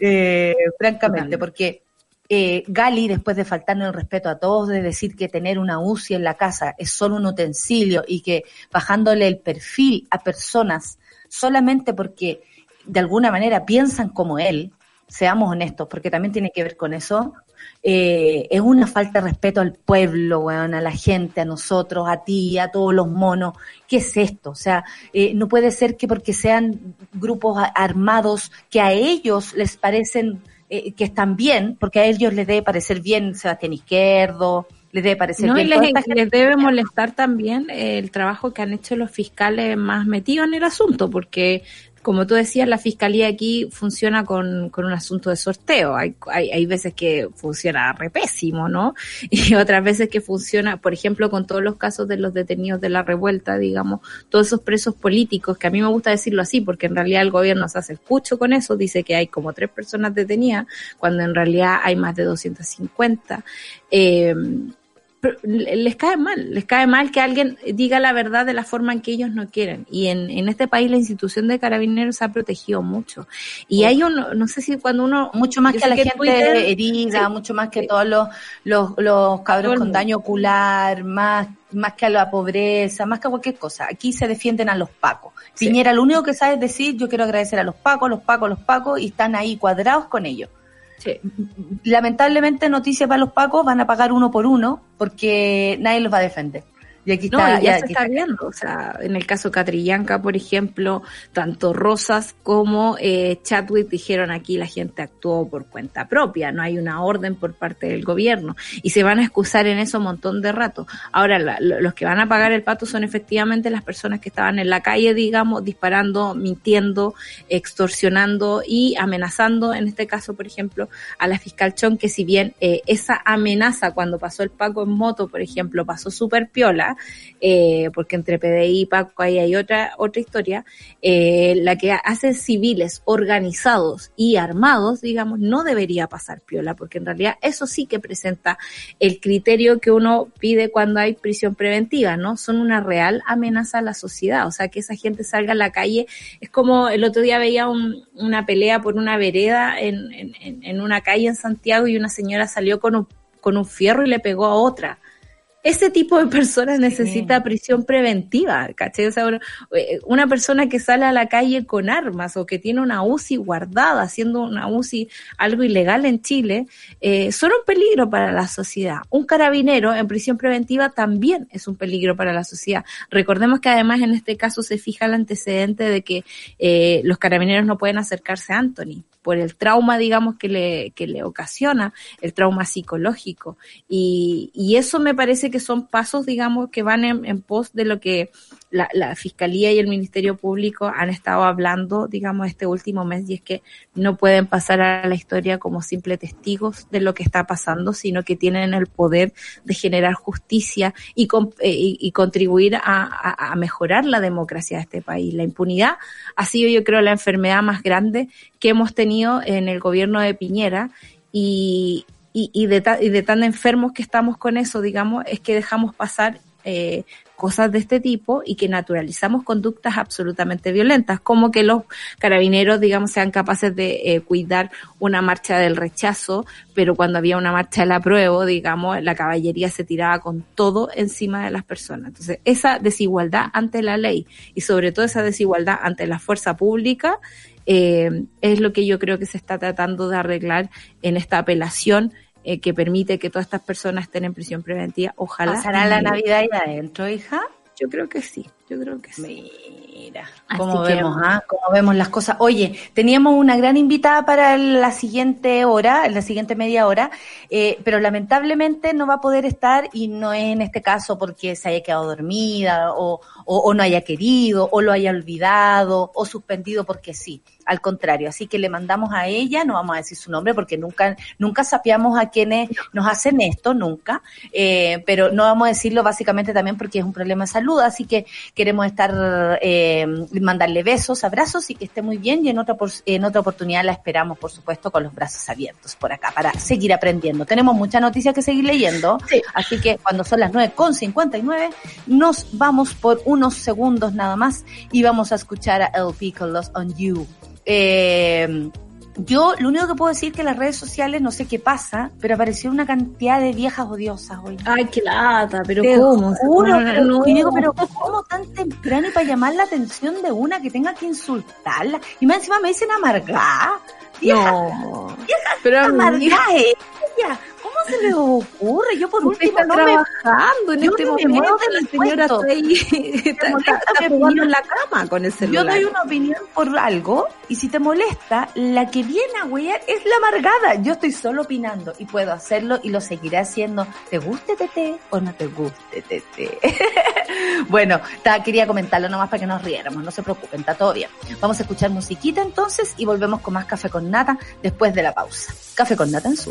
Eh, francamente, porque eh, Gali, después de faltarnos el respeto a todos, de decir que tener una UCI en la casa es solo un utensilio y que bajándole el perfil a personas solamente porque de alguna manera piensan como él, seamos honestos, porque también tiene que ver con eso, eh, es una falta de respeto al pueblo, weón, a la gente, a nosotros, a ti, a todos los monos. ¿Qué es esto? O sea, eh, no puede ser que porque sean grupos armados que a ellos les parecen eh, que están bien, porque a ellos les debe parecer bien Sebastián Izquierdo, les debe parecer No, y bien les, gente. les debe molestar también el trabajo que han hecho los fiscales más metidos en el asunto, porque como tú decías, la fiscalía aquí funciona con, con un asunto de sorteo. Hay, hay, hay veces que funciona re pésimo, ¿no? Y otras veces que funciona, por ejemplo, con todos los casos de los detenidos de la revuelta, digamos, todos esos presos políticos, que a mí me gusta decirlo así, porque en realidad el gobierno se hace el pucho con eso, dice que hay como tres personas detenidas, cuando en realidad hay más de 250. Eh, les cae mal, les cae mal que alguien diga la verdad de la forma en que ellos no quieren. Y en, en este país la institución de carabineros ha protegido mucho. Y hay un, no sé si cuando uno... mucho más que a la que gente Twitter- herida, sí, mucho más que sí. todos los, los, los cabros con daño ocular, más, más que a la pobreza, más que a cualquier cosa. Aquí se defienden a los pacos. Sí. Piñera lo único que sabe es decir, yo quiero agradecer a los pacos, los pacos, los pacos, y están ahí cuadrados con ellos. Sí. Lamentablemente, noticias para los pacos van a pagar uno por uno porque nadie los va a defender. Y aquí No, está, y ya ya se aquí está está. viendo, o sea, en el caso Catrillanca, por ejemplo, tanto Rosas como eh, Chadwick dijeron aquí la gente actuó por cuenta propia, no hay una orden por parte del gobierno y se van a excusar en eso un montón de rato. Ahora, la- lo- los que van a pagar el pato son efectivamente las personas que estaban en la calle, digamos, disparando, mintiendo, extorsionando y amenazando, en este caso, por ejemplo, a la fiscal Chong, que si bien eh, esa amenaza cuando pasó el Paco en moto, por ejemplo, pasó súper piola, Eh, porque entre PDI y Paco ahí hay otra, otra historia, eh, la que hace civiles organizados y armados, digamos, no debería pasar Piola, porque en realidad eso sí que presenta el criterio que uno pide cuando hay prisión preventiva, ¿no? Son una real amenaza a la sociedad, o sea, que esa gente salga a la calle, es como el otro día veía un- una pelea por una vereda en, en- en- en una calle en Santiago y una señora salió con un, con un fierro y le pegó a otra. Ese tipo de personas necesita prisión preventiva, ¿cachai? O sea, una- eh, una persona que sale a la calle con armas o que tiene una UCI guardada, haciendo una UCI algo ilegal en Chile, eh, son un peligro para la sociedad. Un carabinero en prisión preventiva también es un peligro para la sociedad. Recordemos que además en este caso se fija el antecedente de que eh, los carabineros no pueden acercarse a Anthony por el trauma, digamos, que le, que le ocasiona, el trauma psicológico. Y, y eso me parece que son pasos, digamos, que van en, en pos de lo que la, Fiscalía y el Ministerio Público han estado hablando, digamos, este último mes, y es que no pueden pasar a la historia como simple testigos de lo que está pasando, sino que tienen el poder de generar justicia y, con- eh, y, y contribuir a mejorar la democracia de este país. La impunidad ha sido, yo creo, la enfermedad más grande que hemos tenido en el gobierno de Piñera y, y, y de, ta- y de tan enfermos que estamos con eso, digamos, es que dejamos pasar eh, cosas de este tipo y que naturalizamos conductas absolutamente violentas, como que los carabineros, digamos, sean capaces de eh, cuidar una marcha del rechazo, pero cuando había una marcha del apruebo, digamos, la caballería se tiraba con todo encima de las personas. Entonces, esa desigualdad ante la ley y sobre todo esa desigualdad ante la fuerza pública eh, es lo que yo creo que se está tratando de arreglar en esta apelación eh, que permite que todas estas personas estén en prisión preventiva. Ojalá. ¿Pasará la y- Navidad ahí adentro, hija? Yo creo que sí, yo creo que sí. Mira, que- vemos, ¿ah? Cómo vemos las cosas. Oye, teníamos una gran invitada para la siguiente hora, la siguiente media hora, eh, pero lamentablemente no va a poder estar y no es en este caso porque se haya quedado dormida o, o, o no haya querido o lo haya olvidado o suspendido porque sí. Al contrario, así que le mandamos a ella, no vamos a decir su nombre porque nunca, nunca sapeamos a quienes nos hacen esto, nunca, eh, pero no vamos a decirlo básicamente también porque es un problema de salud, así que queremos estar, eh, mandarle besos, abrazos y que esté muy bien y en otra, en otra oportunidad la esperamos, por supuesto, con los brazos abiertos por acá para seguir aprendiendo. Tenemos muchas noticias que seguir leyendo, así que cuando son las 9.59 nos vamos por unos segundos nada más y vamos a escuchar a LP con Lost on You. Eh, yo lo único que puedo decir que en las redes sociales, no sé qué pasa, pero apareció una cantidad de viejas odiosas hoy. Ay, qué lata, pero Te ¿cómo? juro, No, pero, no. y digo, pero ¿cómo tan temprano y para llamar la atención de una que tenga que insultarla? Y más encima me dicen amargada. Vieja, No. Pero amargada ella. ¿Cómo se le ocurre? Yo por último está no me... trabajando en yo este no me momento. La señora está ahí, está, está- está jugando en la cama con el Yo celular. doy una opinión por algo y si te molesta, la que viene a huear es la amargada. Yo estoy solo opinando y puedo hacerlo y lo seguiré haciendo. ¿Te guste Tete o no te guste Tete? bueno, ta- quería comentarlo nomás para que nos riéramos, no se preocupen, está todo bien. Vamos a escuchar musiquita entonces y volvemos con más café con nata después de la pausa. Café con nata en su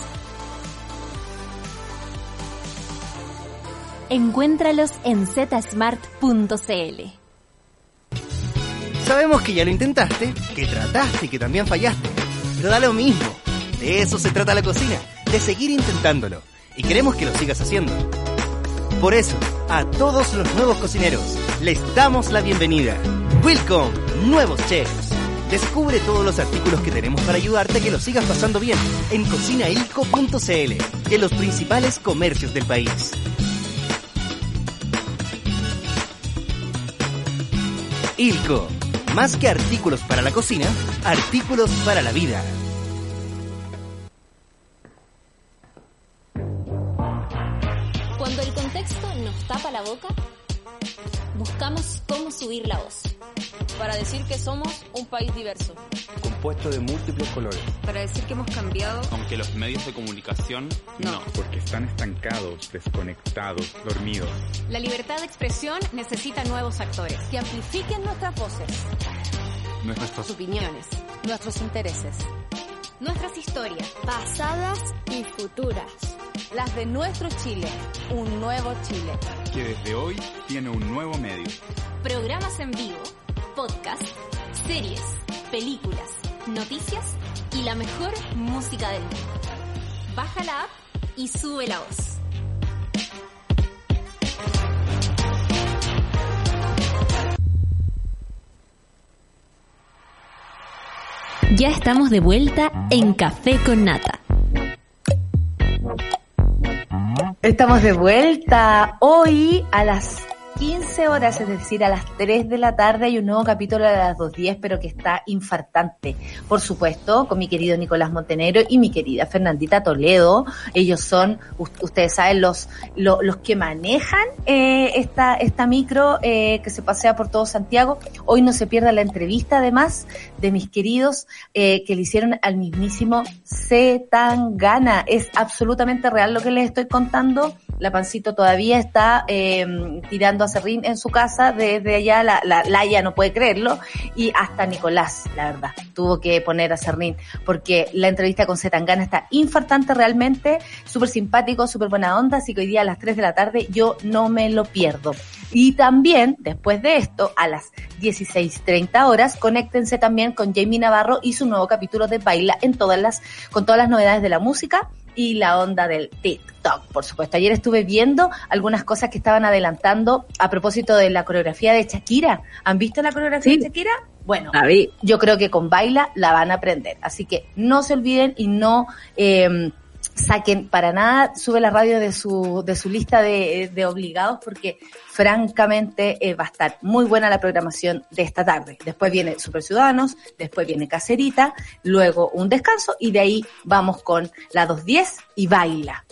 Encuéntralos en zsmart.cl. Sabemos que ya lo intentaste, que trataste y que también fallaste. Pero da lo mismo. De eso se trata la cocina, de seguir intentándolo. Y queremos que lo sigas haciendo. Por eso, a todos los nuevos cocineros, les damos la bienvenida. Welcome, nuevos chefs. Descubre todos los artículos que tenemos para ayudarte a que lo sigas pasando bien en cocinailco.cl en los principales comercios del país. Ilco. Más que artículos para la cocina, artículos para la vida. Cuando el contexto nos tapa la boca, buscamos cómo subir la voz. Para decir que somos un país diverso. compuesto de múltiples colores. Para decir que hemos cambiado. Aunque los medios de comunicación no. Porque están estancados, desconectados, dormidos. La libertad de expresión necesita nuevos actores Que amplifiquen nuestras voces, Nuestras opiniones, nuestros intereses, nuestras historias. pasadas y futuras. las de nuestro Chile, un nuevo Chile. que desde hoy tiene un nuevo medio. Programas en vivo, podcast, series, películas, noticias y la mejor música del mundo. Baja la app y sube la voz. Ya estamos de vuelta en Café con Nata. Estamos de vuelta hoy a las 15 horas, es decir, a las 3 de la tarde hay un nuevo capítulo de las 2.10, pero que está infartante. Por supuesto, con mi querido Nicolás Montenegro y mi querida Fernandita Toledo. Ellos son, ustedes saben, los, lo- los, que manejan eh, esta, esta micro eh, que se pasea por todo Santiago. Hoy no se pierda la entrevista, además, de mis queridos eh, que le hicieron al mismísimo C. Tangana. Es absolutamente real lo que les estoy contando. La Pancito todavía está eh, tirando a Serrín en su casa. Desde allá la, la Laia no puede creerlo. Y hasta Nicolás, la verdad, tuvo que poner a Serrín. Porque la entrevista con Zetangana está infartante realmente. Súper simpático, súper buena onda. Así que hoy día a las 3 de la tarde yo no me lo pierdo. Y también, después de esto, a las 16.30 horas, conéctense también con Jamie Navarro y su nuevo capítulo de Baila en todas las, con todas las novedades de la música y la onda del TikTok, por supuesto. Ayer estuve viendo algunas cosas que estaban adelantando a propósito de la coreografía de Shakira. ¿Han visto la coreografía de Shakira? Bueno, yo creo que con Baila la van a aprender. Así que no se olviden y no eh, saquen para nada, sube la radio de su, de su lista de, de obligados porque francamente eh, va a estar muy buena la programación de esta tarde. Después viene Super Ciudadanos, después viene Cacerita, luego un descanso y de ahí vamos con la 210 y Baila.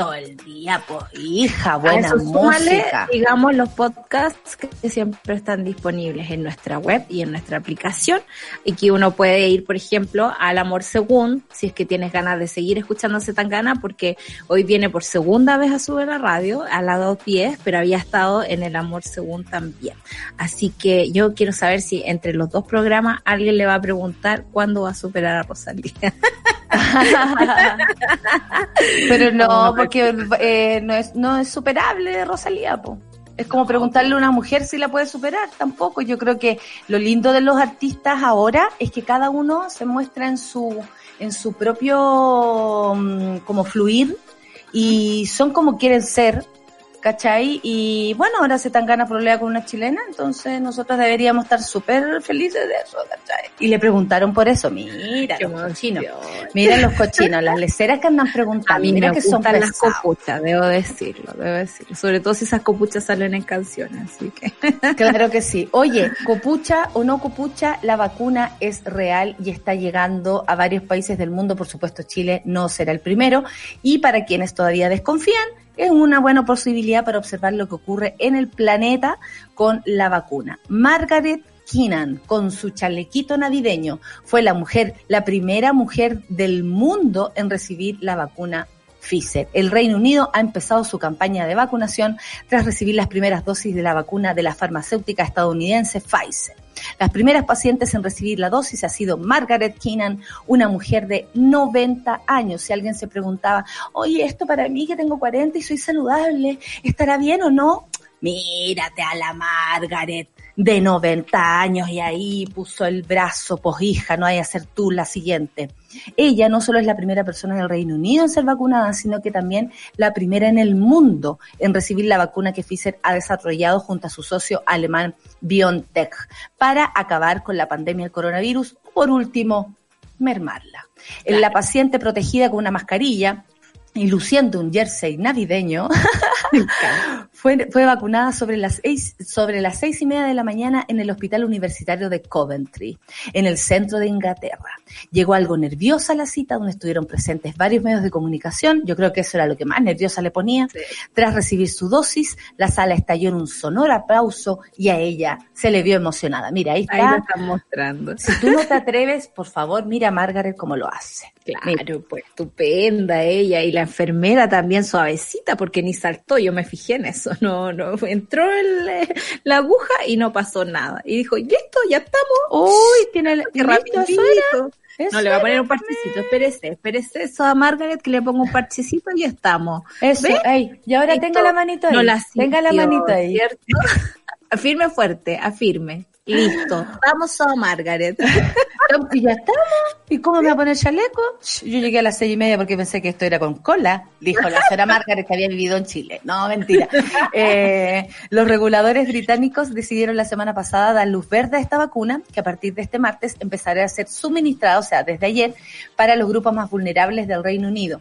Todo el día, pues hija, A buena eso súmale, música. digamos, los podcasts que siempre están disponibles en nuestra web y en nuestra aplicación y que uno puede ir, por ejemplo, al Amor Según, si es que tienes ganas de seguir escuchándose tan gana, porque hoy viene por segunda vez a subir la radio, a la 210, pero había estado en el Amor Según también. Así que yo quiero saber si entre los dos programas alguien le va a preguntar cuándo va a superar a Rosalía. Pero no, porque eh, no es no es superable Rosalía, po. Es como preguntarle a una mujer si la puede superar, tampoco. Yo creo que lo lindo de los artistas ahora es que cada uno se muestra en su en su propio mm, como fluir y son como quieren ser, ¿cachai? Y bueno, ahora se tan gana problema con una chilena, entonces nosotros deberíamos estar súper felices de eso, ¿cachai? Y le preguntaron por eso, mira, Qué los cochinos, mira los cochinos, las leceras que andan preguntando, A mí mira me que son gustan las pesados. copuchas, debo decirlo, debo decirlo. Sobre todo si esas copuchas salen en canciones, así que. Claro que sí. Oye, copucha o no copucha, la vacuna es real y está llegando a varios países del mundo. Por supuesto, Chile no será el primero. Y para quienes todavía desconfían, es una buena posibilidad para observar lo que ocurre en el planeta con la vacuna. Margaret Keenan, con su chalequito navideño, fue la mujer, la primera mujer del mundo en recibir la vacuna Pfizer. El Reino Unido ha empezado su campaña de vacunación tras recibir las primeras dosis de la vacuna de la farmacéutica estadounidense Pfizer. Las primeras pacientes en recibir la dosis ha sido Margaret Keenan, una mujer de 90 años. Si alguien se preguntaba, oye, esto para mí que tengo 40 y soy saludable, ¿estará bien o no? Mírate a la Margaret de 90 años y ahí puso el brazo, pues hija, no hay a ser tú la siguiente. Ella no solo es la primera persona en el Reino Unido en ser vacunada, sino que también la primera en el mundo en recibir la vacuna que Pfizer ha desarrollado junto a su socio alemán BioNTech para acabar con la pandemia del coronavirus, por último, mermarla. La paciente protegida con una mascarilla y luciendo un jersey navideño, fue, fue vacunada sobre las, seis, sobre las seis y media de la mañana en el Hospital Universitario de Coventry, en el centro de Inglaterra. Llegó algo nerviosa a la cita, donde estuvieron presentes varios medios de comunicación. Yo creo que eso era lo que más nerviosa le ponía. Tras recibir su dosis, la sala estalló en un sonoro aplauso y a ella se le vio emocionada. Mira, ahí Ahí está. lo están mostrando. Si tú no te atreves, por favor, mira a Margaret cómo lo hace. Claro, pues estupenda ella y la enfermera también suavecita porque ni saltó, yo me fijé en eso, no, no, entró el, eh, la aguja y no pasó nada. Y dijo, listo, ya estamos. Uy, tiene el, Qué rapidito. Eso No, le va a poner un parchecito, espérese, espérese eso a Margaret que le ponga un parchecito y ya estamos. Eso, y ahora tenga la manito ahí. No la tenga la sintió, manito ahí. ¿cierto? Afirme fuerte, afirme. Listo, vamos a Margaret. Y ya estamos. ¿Y cómo me va a poner chaleco? Yo llegué a las seis y media porque pensé que esto era con cola, dijo la señora Margaret que había vivido en Chile. No, mentira. Eh, los reguladores británicos decidieron la semana pasada dar luz verde a esta vacuna, que a partir de este martes empezará a ser suministrada, o sea, desde ayer, para los grupos más vulnerables del Reino Unido.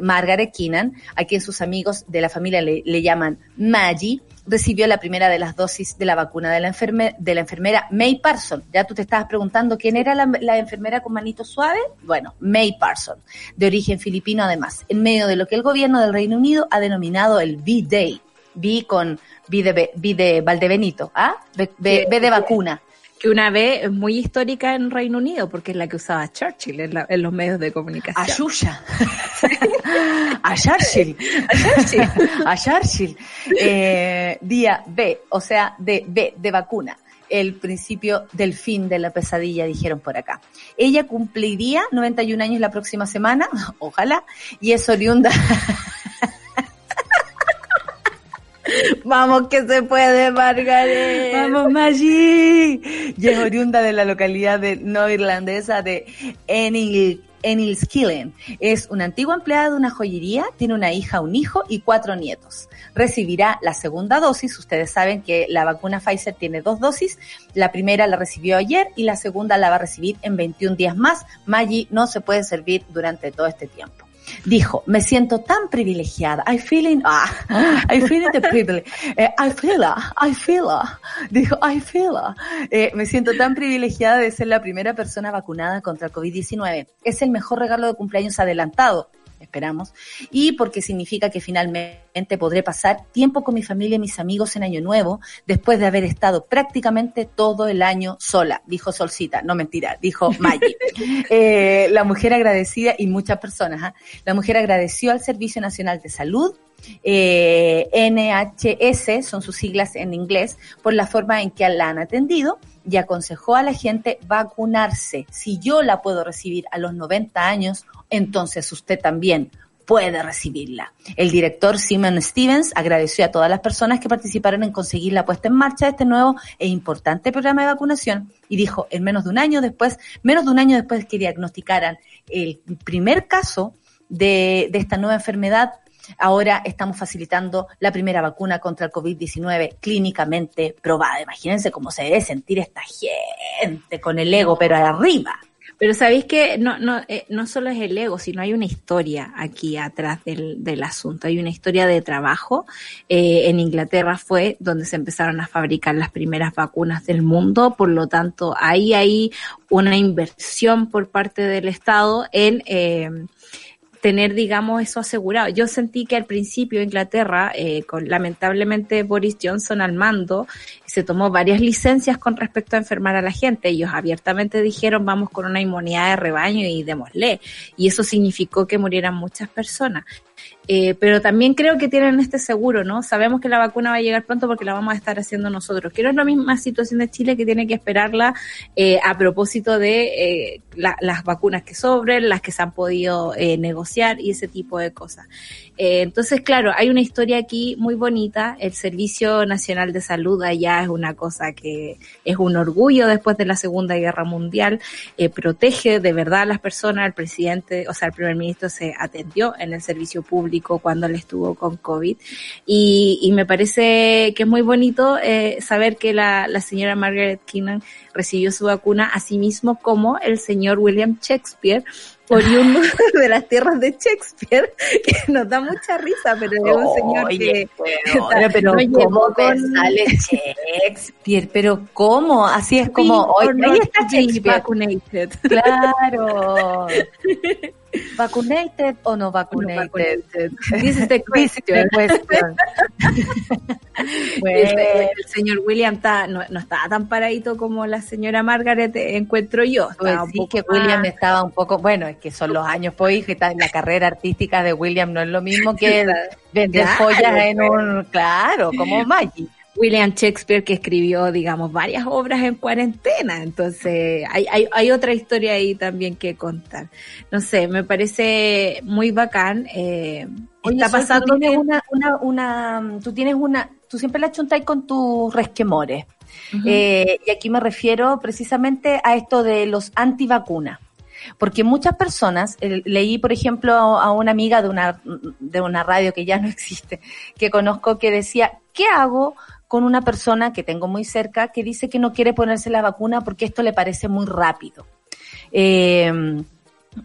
Margaret Keenan, a quien sus amigos de la familia le, le llaman Maggie, recibió la primera de las dosis de la vacuna de la, enferme- de la enfermera May Parson. Ya tú te estabas preguntando quién era la, la enfermera con manito suave. Bueno, May Parson, de origen filipino además, en medio de lo que el gobierno del Reino Unido ha denominado el V-Day. V con V de, V de Valdebenito, ¿ah? V de vacuna. Que una vez es muy histórica en Reino Unido, porque es la que usaba Churchill en, la- en los medios de comunicación. A a Churchill. A Churchill. A Churchill. Eh, día B, o sea, de B, de vacuna. El principio del fin de la pesadilla, dijeron por acá. Ella cumpliría 91 años la próxima semana, ojalá, y es oriunda. Vamos que se puede, Margaret. Vamos, Maggie. Y es oriunda de la localidad de no irlandesa de Enil, Enilskillen. Es una antigua empleada de una joyería, tiene una hija, un hijo y cuatro nietos. Recibirá la segunda dosis. Ustedes saben que la vacuna Pfizer tiene dos dosis. La primera la recibió ayer y la segunda la va a recibir en 21 días más. Maggie no se puede servir durante todo este tiempo. Dijo, me siento tan privilegiada. I feeling, ah, I feeling the privilege. Eh, I feel, I feel. Dijo, I feel. Eh, me siento tan privilegiada de ser la primera persona vacunada contra el COVID-19. Es el mejor regalo de cumpleaños adelantado. Esperamos. Y porque significa que finalmente podré pasar tiempo con mi familia y mis amigos en Año Nuevo después de haber estado prácticamente todo el año sola, dijo Solcita. No mentira, dijo Maggie. Eh, la mujer agradecida y muchas personas, ¿ah? la mujer agradeció al Servicio Nacional de Salud, eh, NHS, son sus siglas en inglés, por la forma en que la han atendido y aconsejó a la gente vacunarse. Si yo la puedo recibir a los 90 años, entonces usted también puede recibirla. El director Simon Stevens agradeció a todas las personas que participaron en conseguir la puesta en marcha de este nuevo e importante programa de vacunación y dijo, en menos de un año después, menos de un año después que diagnosticaran el primer caso de, de esta nueva enfermedad, ahora estamos facilitando la primera vacuna contra el COVID-19 clínicamente probada. Imagínense cómo se debe sentir esta gente con el ego, pero arriba. Pero sabéis que no, no, eh, no solo es el ego, sino hay una historia aquí atrás del, del asunto. Hay una historia de trabajo. Eh, en Inglaterra fue donde se empezaron a fabricar las primeras vacunas del mundo. Por lo tanto, ahí hay una inversión por parte del Estado en eh, tener, digamos, eso asegurado. Yo sentí que al principio Inglaterra, eh, con lamentablemente Boris Johnson al mando, se tomó varias licencias con respecto a enfermar a la gente. Ellos abiertamente dijeron vamos con una inmunidad de rebaño y démosle. Y eso significó que murieran muchas personas. Eh, pero también creo que tienen este seguro, ¿no? Sabemos que la vacuna va a llegar pronto porque la vamos a estar haciendo nosotros. Que no es la misma situación de Chile que tiene que esperarla eh, a propósito de eh, la- las vacunas que sobren, las que se han podido eh, negociar y ese tipo de cosas. Eh, entonces, claro, hay una historia aquí muy bonita. El Servicio Nacional de Salud allá es una cosa que es un orgullo después de la Segunda Guerra Mundial. Eh, protege de verdad a las personas. El presidente, o sea, el primer ministro se atendió en el servicio público cuando él estuvo con COVID. Y, me parece que es muy bonito eh, saber que la, la señora Margaret Keenan recibió su vacuna, así mismo como el señor William Shakespeare, oriundo de las tierras de Shakespeare, que nos da mucha risa, pero es un señor Oye, que pero, pero no ¿cómo te con- sale Shakespeare? Pero ¿cómo? Así es como, hoy, ahí está Shakespeare. Claro. ¿Vacunated o no vacunated? This is the This is the question. Bueno. El, el señor William está, no, no estaba tan paradito como la señora Margaret, eh, encuentro yo. Pues sí, que William más- estaba un poco, bueno, es que son los años, pues, hija, y tal, la carrera artística de William no es lo mismo que vender Claro, joyas en pues. un, claro, como Maggie. William Shakespeare que escribió, digamos, varias obras en cuarentena. Entonces, hay, hay, hay otra historia ahí también que contar. No sé, me parece muy bacán. Eh, Oye, está pasando tú tienes una, una, una, tú tienes una, tú siempre la chuntáis con tus resquemores. Eh, y aquí me refiero precisamente a esto de los antivacunas. Porque muchas personas, leí por ejemplo a una amiga de una, de una radio que ya no existe, que conozco que decía, ¿qué hago con una persona que tengo muy cerca que dice que no quiere ponerse la vacuna porque esto le parece muy rápido? Eh,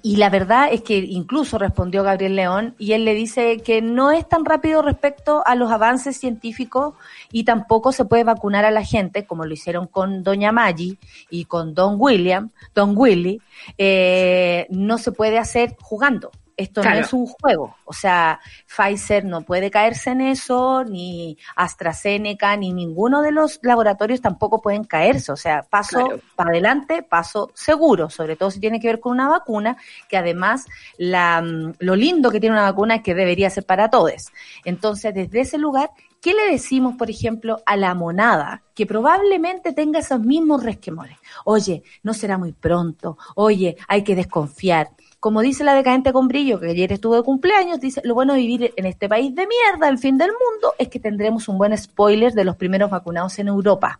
Y la verdad es que incluso respondió Gabriel León y él le dice que no es tan rápido respecto a los avances científicos y tampoco se puede vacunar a la gente como lo hicieron con Doña Maggie y con Don William, Don Willy, eh, no se puede hacer jugando. Esto Claro. no es un juego. O sea, Pfizer no puede caerse en eso, ni AstraZeneca, ni ninguno de los laboratorios tampoco pueden caerse. O sea, paso Claro. para adelante, paso seguro, sobre todo si tiene que ver con una vacuna, que además la, mm, lo lindo que tiene una vacuna es que debería ser para todos. Entonces, desde ese lugar, ¿qué le decimos, por ejemplo, a la monada que probablemente tenga esos mismos resquemores? Oye, no será muy pronto, oye, hay que desconfiar. Como dice la decadente con brillo, que ayer estuvo de cumpleaños, dice, lo bueno de vivir en este país de mierda, el fin del mundo, es que tendremos un buen spoiler de los primeros vacunados en Europa.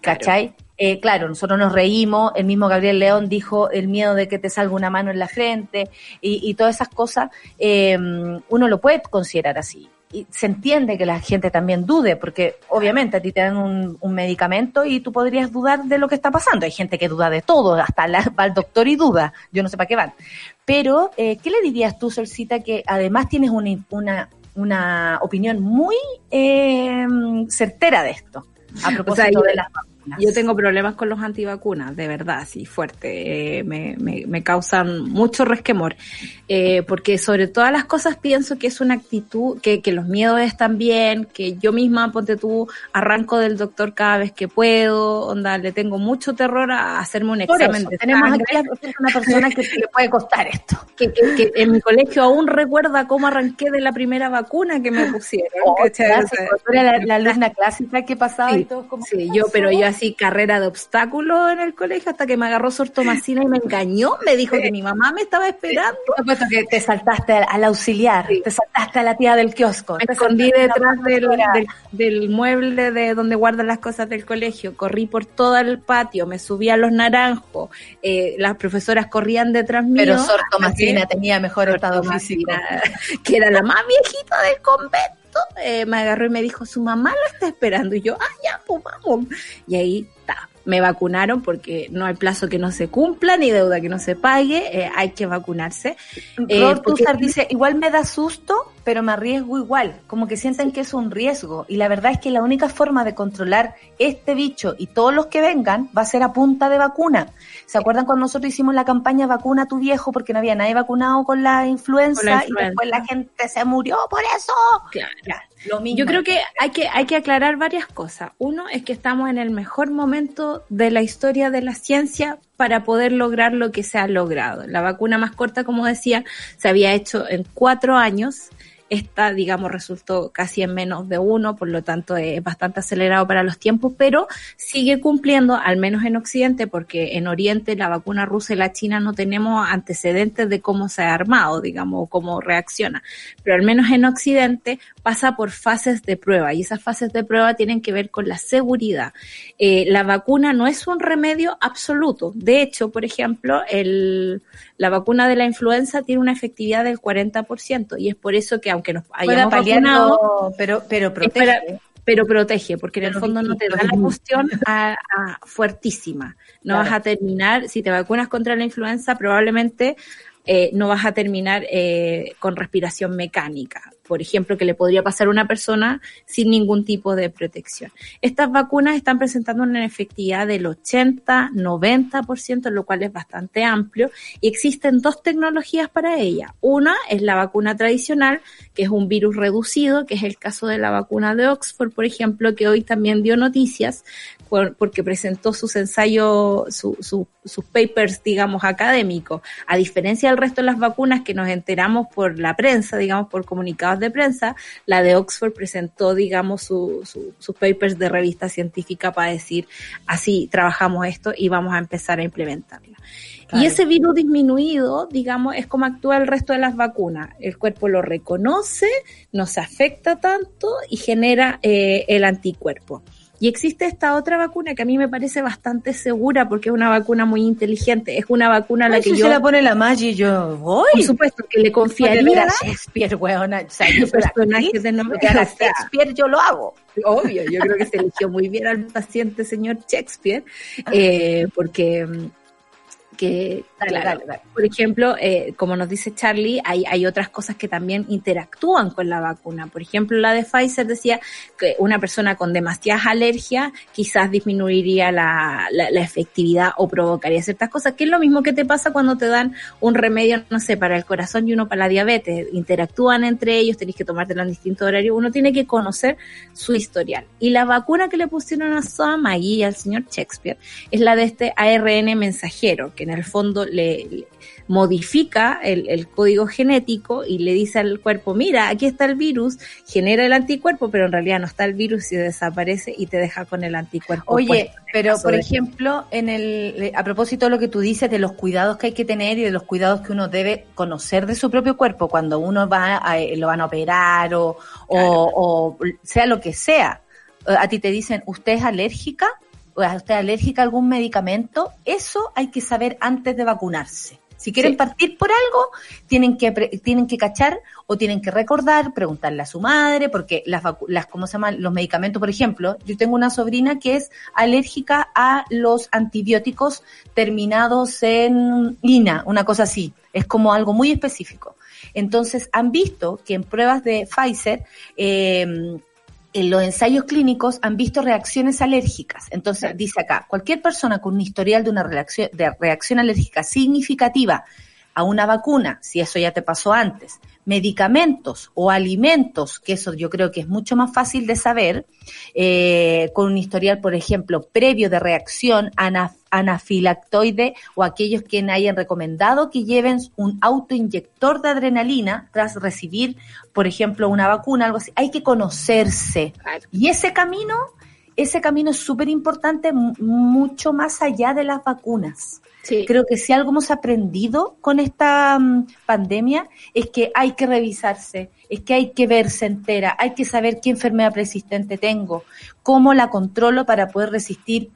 ¿Cachai? Eh, claro, nosotros nos reímos, el mismo Gabriel León dijo el miedo de que te salga una mano en la frente y, y todas esas cosas, eh, uno lo puede considerar así. Y se entiende que la gente también dude, porque obviamente a ti te dan un, un medicamento y tú podrías dudar de lo que está pasando. Hay gente que duda de todo, hasta la- va al doctor y duda, yo no sé para qué van. Pero, eh, ¿qué le dirías tú, Solcita, que además tienes una, una, una opinión muy eh, certera de esto? A propósito de las vacunas. Yo tengo problemas con los antivacunas, de verdad, sí, fuerte. Eh, me, me, me causan mucho resquemor. Eh, porque sobre todas las cosas pienso que es una actitud, que, que los miedos están bien, que yo misma, ponte tú, arranco del doctor cada vez que puedo, onda, le tengo mucho terror a hacerme un Por examen eso, de tenemos sangre. aquí a una persona que le puede costar esto. Que, que- que en mi colegio aún recuerda cómo arranqué de la primera vacuna que me pusieron. Oh, clásico, la, la alumna clásica que pasaba y Sí, todo como sí, yo, pero yo así carrera de obstáculos en el colegio hasta que me agarró Sor Tomasina y me engañó, me dijo que mi mamá me estaba esperando. Por supuesto que te saltaste al, auxiliar, te saltaste a la tía del kiosco. Me te escondí detrás del, del, del mueble de donde guardan las cosas del colegio, corrí por todo el patio, me subí a los naranjos, eh, las profesoras corrían detrás mío. Pero Sor Tomasina tenía mejor Sor estado Tomasina, físico. que era la más viejita del convento, eh, me agarró y me dijo, su mamá lo está esperando. Y yo, ah, ya, pues vamos. Y ahí está. Me vacunaron porque no hay plazo que no se cumpla ni deuda que no se pague, eh, hay que vacunarse. Eh, porque- Tussar dice, igual me da susto, pero me arriesgo igual, como que sienten que es un riesgo. Y la verdad es que la única forma de controlar este bicho y todos los que vengan va a ser a punta de vacuna. ¿Se acuerdan cuando nosotros hicimos la campaña vacuna a tu viejo porque no había nadie vacunado con la influenza, Con la y después la gente se murió por eso? Claro. Lo mismo. Yo creo que hay que hay que aclarar varias cosas. Uno es que estamos en el mejor momento de la historia de la ciencia para poder lograr lo que se ha logrado. La vacuna más corta, como decía, se había hecho en cuatro años. Esta, digamos, resultó casi en menos de uno, por lo tanto es bastante acelerado para los tiempos, pero sigue cumpliendo, al menos en Occidente, porque en Oriente la vacuna rusa y la china no tenemos antecedentes de cómo se ha armado, digamos, o cómo reacciona. Pero al menos en Occidente pasa por fases de prueba y esas fases de prueba tienen que ver con la seguridad. Eh, la vacuna no es un remedio absoluto. De hecho, por ejemplo, el, la vacuna de la influenza tiene una efectividad del 40% y es por eso que aunque nos hayamos vacunado, pero, pero protege. pero protege, porque en el fondo no te da la cuestión a, a fuertísima. No Claro. vas a terminar, si te vacunas contra la influenza, probablemente eh, no vas a terminar eh, con respiración mecánica, por ejemplo, que le podría pasar a una persona sin ningún tipo de protección. Estas vacunas están presentando una efectividad del 80, 90%, lo cual es bastante amplio, y existen dos tecnologías para ella. Una es la vacuna tradicional, que es un virus reducido, que es el caso de la vacuna de Oxford, por ejemplo, que hoy también dio noticias por- porque presentó sus ensayos, su- sus papers, digamos, académicos. A diferencia del resto de las vacunas que nos enteramos por la prensa, digamos, por comunicados de prensa, la de Oxford presentó, digamos, su- su- sus papers de revista científica para decir, así trabajamos esto y vamos a empezar a implementarla. Y ese virus disminuido, digamos, es como actúa el resto de las vacunas. El cuerpo lo reconoce, no se afecta tanto y genera eh, el anticuerpo. Y existe esta otra vacuna que a mí me parece bastante segura porque es una vacuna muy inteligente. Es una vacuna a la Ay, que si yo, se la pone la Maggi, yo voy. por supuesto, que le Confiaría a Shakespeare, weona. O sea, yo actriz, de a O sea, Shakespeare yo lo hago. Obvio, yo creo que se eligió muy bien al paciente señor Shakespeare, eh, porque que, Dale, claro, dale, dale. por ejemplo, eh, como nos dice Charlie, hay, hay otras cosas que también interactúan con la vacuna. Por ejemplo, la de Pfizer decía que una persona con demasiadas alergias quizás disminuiría la, la, la efectividad o provocaría ciertas cosas, que es lo mismo que te pasa cuando te dan un remedio, no sé, para el corazón y uno para la diabetes. Interactúan entre ellos, tenéis que tomártelo en distintos horarios. Uno tiene que conocer su historial. Y la vacuna que le pusieron a Soa Maggie y al señor Shakespeare es la de este ARN mensajero, que en el fondo le, le modifica el, el código genético y le dice al cuerpo, mira, aquí está el virus, genera el anticuerpo, pero en realidad no está el virus y desaparece y te deja con el anticuerpo. Oye, puesto pero por ejemplo, en el a propósito de lo que tú dices de los cuidados que hay que tener y de los cuidados que uno debe conocer de su propio cuerpo cuando uno va a, lo van a operar o, o, o sea lo que sea. Eh, A ti te dicen, ¿usted es alérgica? ¿O es usted alérgica a algún medicamento? Eso hay que saber antes de vacunarse. Si quieren Sí. partir por algo, tienen que tienen que cachar o tienen que recordar, preguntarle a su madre, porque las las cómo se llaman los medicamentos, por ejemplo, yo tengo una sobrina que es alérgica a los antibióticos terminados en ina, una cosa así. Es como algo muy específico. Entonces, han visto que en pruebas de Pfizer eh, en los ensayos clínicos han visto reacciones alérgicas. Entonces, dice acá, cualquier persona con un historial de una reacción, de reacción alérgica significativa a una vacuna, si eso ya te pasó antes, medicamentos o alimentos, que eso yo creo que es mucho más fácil de saber, eh, con un historial, por ejemplo, previo de reacción ana- anafilactoide o aquellos que hayan recomendado que lleven un autoinyector de adrenalina tras recibir, por ejemplo, una vacuna, algo así. Hay que conocerse. Y ese camino, ese camino es súper importante, mu- mucho más allá de las vacunas. Creo que si algo hemos aprendido con esta mm, pandemia es que hay que revisarse, es que hay que verse entera, hay que saber qué enfermedad persistente tengo, cómo la controlo para poder resistir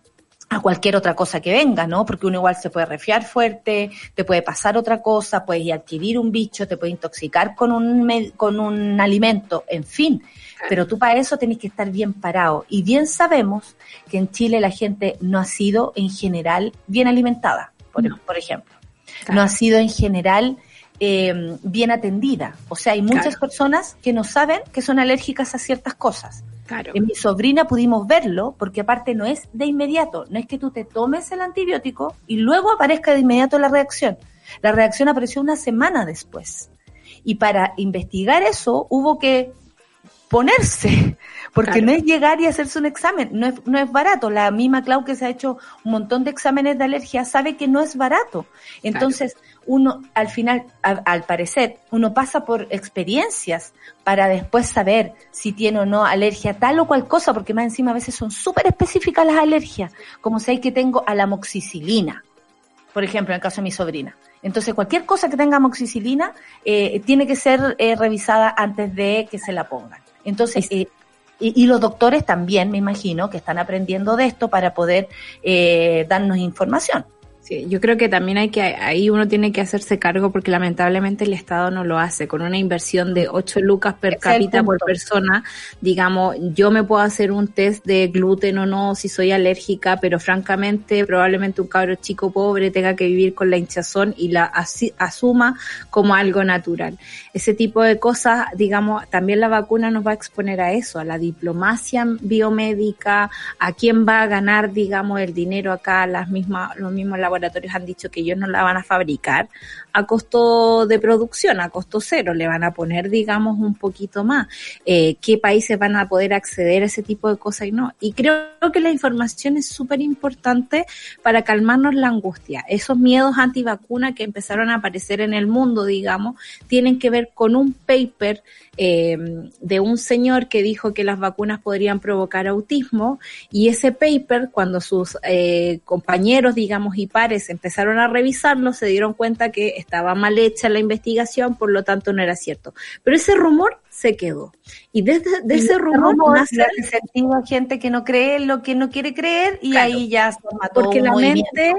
a cualquier otra cosa que venga, ¿no? Porque uno igual se puede resfriar fuerte, te puede pasar otra cosa, puedes adquirir un bicho, te puede intoxicar con un, con un alimento, en fin. Pero tú para eso tenés que estar bien parado. Y bien sabemos que en Chile la gente no ha sido en general bien alimentada, por, por ejemplo. No ha sido en general eh, bien atendida. O sea, hay muchas Claro. personas que no saben que son alérgicas a ciertas cosas. Claro. En mi sobrina pudimos verlo, porque aparte no es de inmediato, no es que tú te tomes el antibiótico y luego aparezca de inmediato la reacción. La reacción apareció una semana después. Y para investigar eso hubo que ponerse, porque Claro. no es llegar y hacerse un examen, no es, no es barato. La misma Clau que se ha hecho un montón de exámenes de alergia sabe que no es barato. Entonces, uno al final, a- al parecer, uno pasa por experiencias para después saber si tiene o no alergia a tal o cual cosa, porque más encima a veces son súper específicas las alergias, como si hay que tengo a la moxicilina, por ejemplo, en el caso de mi sobrina. Entonces, cualquier cosa que tenga amoxicilina eh, tiene que ser eh, revisada antes de que se la pongan. Entonces, eh, y, los doctores también, me imagino, que están aprendiendo de esto para poder eh, darnos información. Sí, yo creo que también hay que, ahí uno tiene que hacerse cargo porque lamentablemente el Estado no lo hace. Con una inversión de 8 lucas per cápita por persona, digamos, yo me puedo hacer un test de gluten o no, si soy alérgica, pero francamente probablemente un cabro chico pobre tenga que vivir con la hinchazón y la asuma como algo natural. Ese tipo de cosas, digamos, también la vacuna nos va a exponer a eso, a la diplomacia biomédica, a quién va a ganar, digamos, el dinero acá, las mismas, los mismos laboratorios han dicho que ellos no la van a fabricar a costo de producción, a costo cero, le van a poner, digamos, un poquito más. Eh, ¿Qué países van a poder acceder a ese tipo de cosas y no? Y creo que la información es súper importante para calmarnos la angustia. Esos miedos antivacuna que empezaron a aparecer en el mundo, digamos, tienen que ver con un paper eh, de un señor que dijo que las vacunas podrían provocar autismo y ese paper, cuando sus eh, compañeros, digamos, y pares empezaron a revisarlo, se dieron cuenta que estaba mal hecha la investigación, por lo tanto no era cierto. Pero ese rumor se quedó. Y desde de ese rumor, nace le hace sentido a gente que no cree lo que no quiere creer y Claro. ahí ya se mató porque la movimiento. mente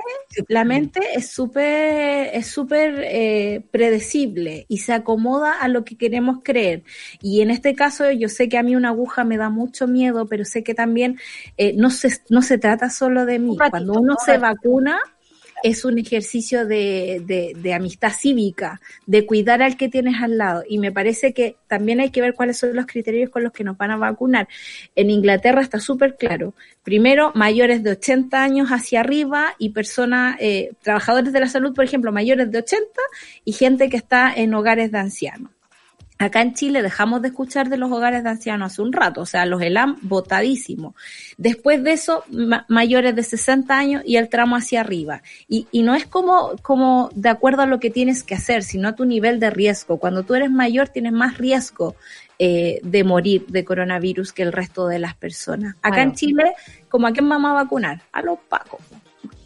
la mente es súper es súper eh, predecible y se acomoda a lo que queremos creer y en este caso yo sé que a mí una aguja me da mucho miedo pero sé que también eh, no se no se trata solo de mí Un ratito, cuando uno un se ratito. vacuna es un ejercicio de, de, de amistad cívica, de cuidar al que tienes al lado. Y me parece que también hay que ver cuáles son los criterios con los que nos van a vacunar. En Inglaterra está súper claro. Primero, mayores de 80 años hacia arriba y personas, eh, trabajadores de la salud, por ejemplo, mayores de 80 y gente que está en hogares de ancianos. Acá en Chile dejamos de escuchar de los hogares de ancianos hace un rato, o sea, los ELAM votadísimos. Después de eso, ma- mayores de 60 años y el tramo hacia arriba. Y, y no es como, como de acuerdo a lo que tienes que hacer, sino a tu nivel de riesgo. Cuando tú eres mayor tienes más riesgo eh, de morir de coronavirus que el resto de las personas. Acá en. Chile, ¿como a quién vamos a vacunar? A los pacos.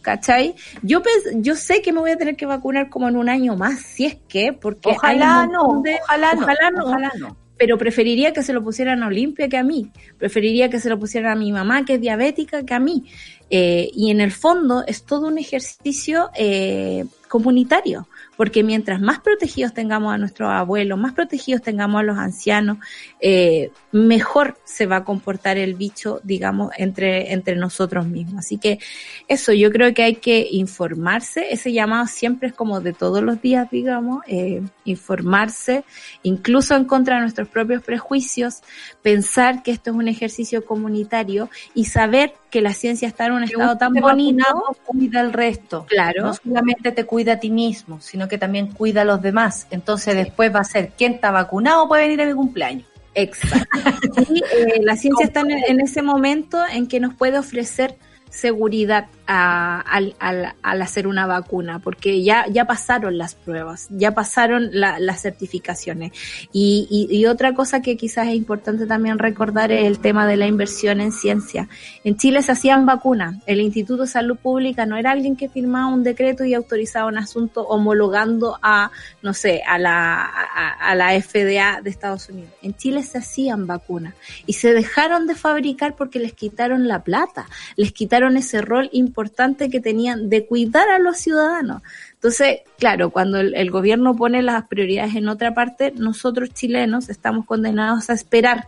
¿Cachai? Yo yo sé que me voy a tener que vacunar como en un año más, si es que, porque Ojalá no, de- ojalá no, ojalá no, ojalá no. pero preferiría que se lo pusieran a Olimpia que a mí, preferiría que se lo pusieran a mi mamá que es diabética que a mí. Eh, y en el fondo es todo un ejercicio eh, comunitario, porque mientras más protegidos tengamos a nuestros abuelos, más protegidos tengamos a los ancianos, eh, mejor se va a comportar el bicho, digamos, entre, entre nosotros mismos. Así que eso, yo creo que hay que informarse, ese llamado siempre es como de todos los días, digamos, eh, informarse, incluso en contra de nuestros propios prejuicios, pensar que esto es un ejercicio comunitario y saber que la ciencia está en un estado tan bonito. cuida al resto. Claro. No solamente te cuida a ti mismo, sino que también cuida a los demás. Entonces después va a ser quién está vacunado puede venir a mi cumpleaños. Exacto. Y eh, la ciencia está en, en ese momento en que nos puede ofrecer seguridad a- al, al- al hacer una vacuna, porque ya, ya pasaron las pruebas, ya pasaron la- las certificaciones. Y, y- y otra cosa que quizás es importante también recordar es el tema de la inversión en ciencia. En Chile se hacían vacunas. El Instituto de Salud Pública no era alguien que firmaba un decreto y autorizaba un asunto homologando a, no sé, a la, a, a la FDA de Estados Unidos. En Chile se hacían vacunas y se dejaron de fabricar porque les quitaron la plata, les quitaron ese rol importante que tenían de cuidar a los ciudadanos. Entonces, claro, cuando el, el gobierno pone las prioridades en otra parte, nosotros chilenos estamos condenados a esperar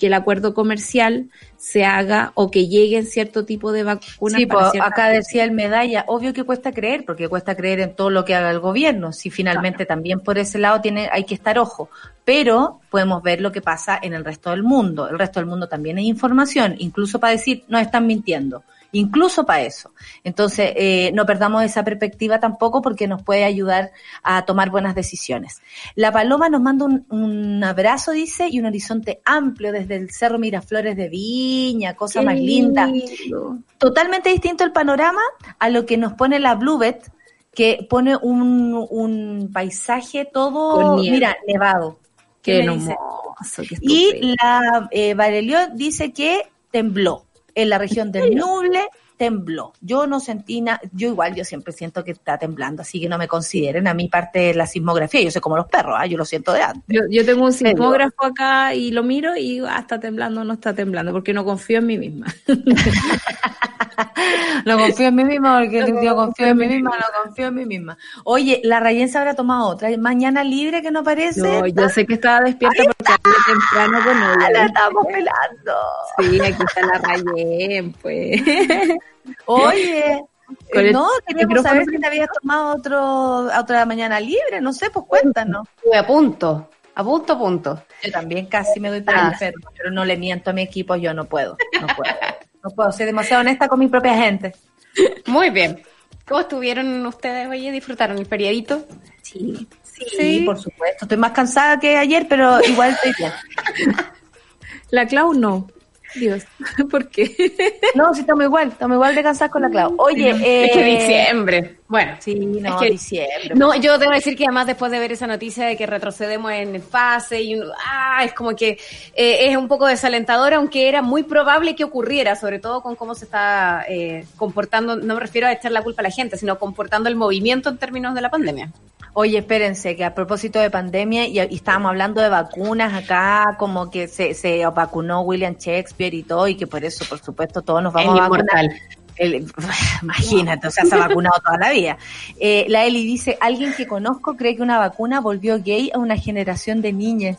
que el acuerdo comercial se haga o que lleguen cierto tipo de vacunas. Sí, para pues, acá decía el medalla, obvio que cuesta creer, porque cuesta creer en todo lo que haga el gobierno. Si finalmente también por ese lado tiene, hay que estar ojo. Pero podemos ver lo que pasa en el resto del mundo. El resto del mundo también hay información, incluso para decir, no están mintiendo. Incluso para eso. Entonces, eh, no perdamos esa perspectiva tampoco porque nos puede ayudar a tomar buenas decisiones. La Paloma nos manda un, un abrazo, dice, y un horizonte amplio desde el Cerro Miraflores de Viña, cosa Qué más linda lindo. totalmente distinto el panorama a lo que nos pone la Bluebet, que pone un, un paisaje todo, mira, nevado. Qué hermoso, qué Y la eh, dice que tembló. En la región del Ñuble tembló. Yo no sentí nada, yo igual, yo siempre siento que está temblando, así que no me consideren a mi parte de la sismografía, yo soy como los perros, ¿ah? yo lo siento de antes. Yo, yo tengo un sismógrafo acá y lo miro y digo, ah, está temblando no está temblando, porque no confío en mí misma. No confío en mí misma porque No yo confío en mí mí misma, no confío en mí misma. Oye, la Rayen se habrá tomado otra. Mañana libre que no parece. Yo, yo sé que estaba despierta porque hablé temprano con Ah, la ella. estamos pelando. Sí, aquí está la Rayén, pues. Oye, eh, el no, queríamos saber si te habías tomado otro, otra mañana libre, no sé, pues cuéntanos. Estuve a punto, a punto, a punto. Yo también casi me doy por Ah. enfermo, pero no le miento a mi equipo, yo no puedo, no puedo. No puedo, soy demasiado honesta con mi propia gente. Muy bien. ¿Cómo estuvieron ustedes, oye? ¿Disfrutaron el feriadito? Sí. Sí, por supuesto. Estoy más cansada que ayer, pero igual estoy bien. La Clau no. Dios, ¿por qué? No, sí, estamos igual, estamos igual de cansadas con la Clau. Oye, eh, Es que diciembre. Bueno. Sí, no, es que- diciembre. No, yo debo decir que además después de ver esa noticia de que retrocedemos en fase y uno, ah, es como que eh, es un poco desalentador, aunque era muy probable que ocurriera, sobre todo con cómo se está eh, comportando, no me refiero a echar la culpa a la gente, sino comportando el movimiento en términos de la pandemia. Oye, espérense, que a propósito de pandemia, y, y estábamos hablando de vacunas acá, como que se, se vacunó William Shakespeare y todo, y que por eso, por supuesto, todos nos vamos El a vacunar. inmortal. El- imagínate, o sea, se ha vacunado toda la vida. Eh, la Eli dice, alguien que conozco cree que una vacuna volvió gay a una generación de niñas.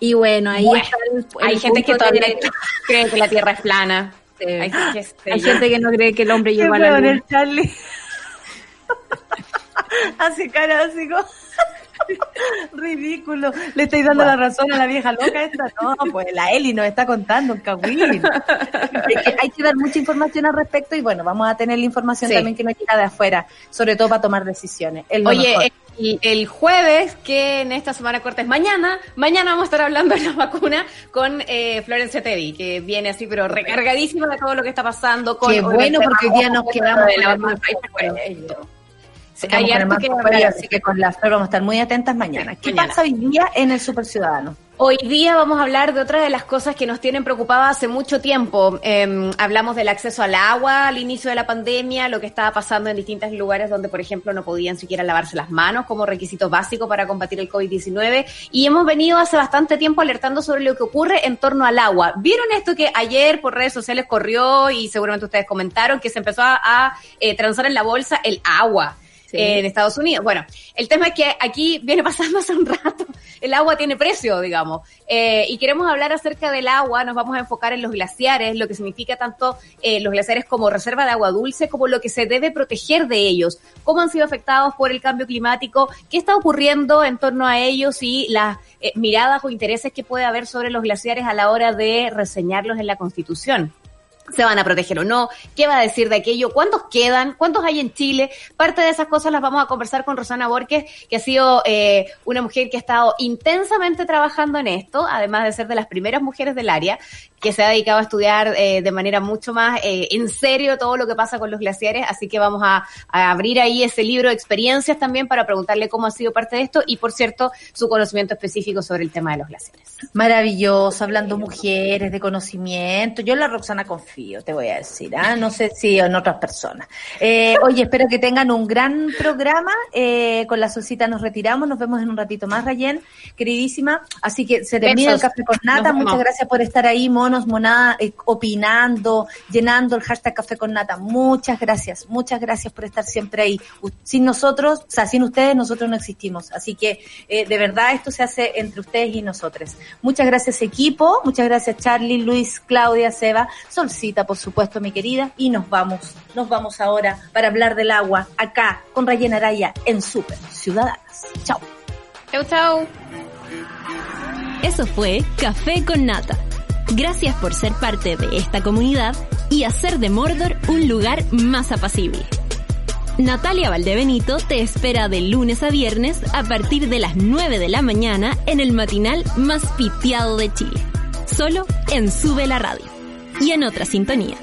Y bueno, ahí Bueno, está el, Hay gente que todavía de- cree que la Tierra es plana. Hay, gente que no cree que el hombre llegó a la luna. Charlie. Hace cara así como... Ridículo. Le estáis dando la razón a la vieja loca esta. No, pues la Eli nos está contando un cagüín. hay, que, hay que dar mucha información al respecto y bueno, vamos a tener la información Sí. también que nos llega de afuera, sobre todo para tomar decisiones. Oye, el, el jueves, que en esta semana corta es mañana, mañana vamos a estar hablando de la vacuna con eh, Florencia Tevi, que viene así, pero recargadísima de todo lo que está pasando. Con, Qué bueno, porque hoy día nos quedamos de la vacuna Sí, hay harto que hablar. así que con la flor vamos a estar muy atentas mañana. ¿Qué Mañana. pasa hoy día en el Super Ciudadano? Hoy día vamos a hablar de otra de las cosas que nos tienen preocupadas hace mucho tiempo. Eh, hablamos del acceso al agua al inicio de la pandemia, lo que estaba pasando en distintos lugares donde, por ejemplo, no podían siquiera lavarse las manos como requisito básico para combatir el COVID-19. Y hemos venido hace bastante tiempo alertando sobre lo que ocurre en torno al agua. ¿Vieron esto que ayer por redes sociales corrió y seguramente ustedes comentaron que se empezó a, a, eh, transar en la bolsa el agua? En Estados Unidos. Bueno, el tema es que aquí viene pasando hace un rato, el agua tiene precio, digamos, eh, y queremos hablar acerca del agua, nos vamos a enfocar en los glaciares, lo que significa tanto eh, los glaciares como reserva de agua dulce, como lo que se debe proteger de ellos, cómo han sido afectados por el cambio climático, qué está ocurriendo en torno a ellos y las eh, miradas o intereses que puede haber sobre los glaciares a la hora de reseñarlos en la Constitución se van a proteger o no, qué va a decir de aquello, cuántos quedan, cuántos hay en Chile. Parte de esas cosas las vamos a conversar con Rosana Borges, que ha sido eh, una mujer que ha estado intensamente trabajando en esto, además de ser de las primeras mujeres del área, que se ha dedicado a estudiar eh, de manera mucho más eh, en serio todo lo que pasa con los glaciares. Así que vamos a, a abrir ahí ese libro de experiencias también para preguntarle cómo ha sido parte de esto y, por cierto, su conocimiento específico sobre el tema de los glaciares. Maravilloso, hablando mujeres, de conocimiento. Yo la Roxana confío, te voy a decir, ¿ah? no sé si en otras personas. Eh, oye, espero que tengan un gran programa. Eh, con la solcita nos retiramos, nos vemos en un ratito más, Rayen, queridísima. Así que se termina Besos. el café con nata. Muchas gracias por estar ahí, monos, monada, eh, opinando, llenando el hashtag café con nata. Muchas gracias, muchas gracias por estar siempre ahí. Sin nosotros, o sea, sin ustedes, nosotros no existimos. Así que, de verdad, esto se hace entre ustedes y nosotros. Muchas gracias, equipo. Muchas gracias, Charlie, Luis, Claudia, Seba, Solcita, por supuesto, mi querida. Y nos vamos, nos vamos ahora para hablar del agua acá con Rayen Araya en Super Ciudadanas. Chao. Chau, chau. Eso fue Café con Nata. Gracias por ser parte de esta comunidad y hacer de Mordor un lugar más apacible. Natalia Valdebenito te espera de lunes a viernes a partir de las 9 de la mañana en el matinal más piteado de Chile. Solo en Sube la Radio y en otra sintonía.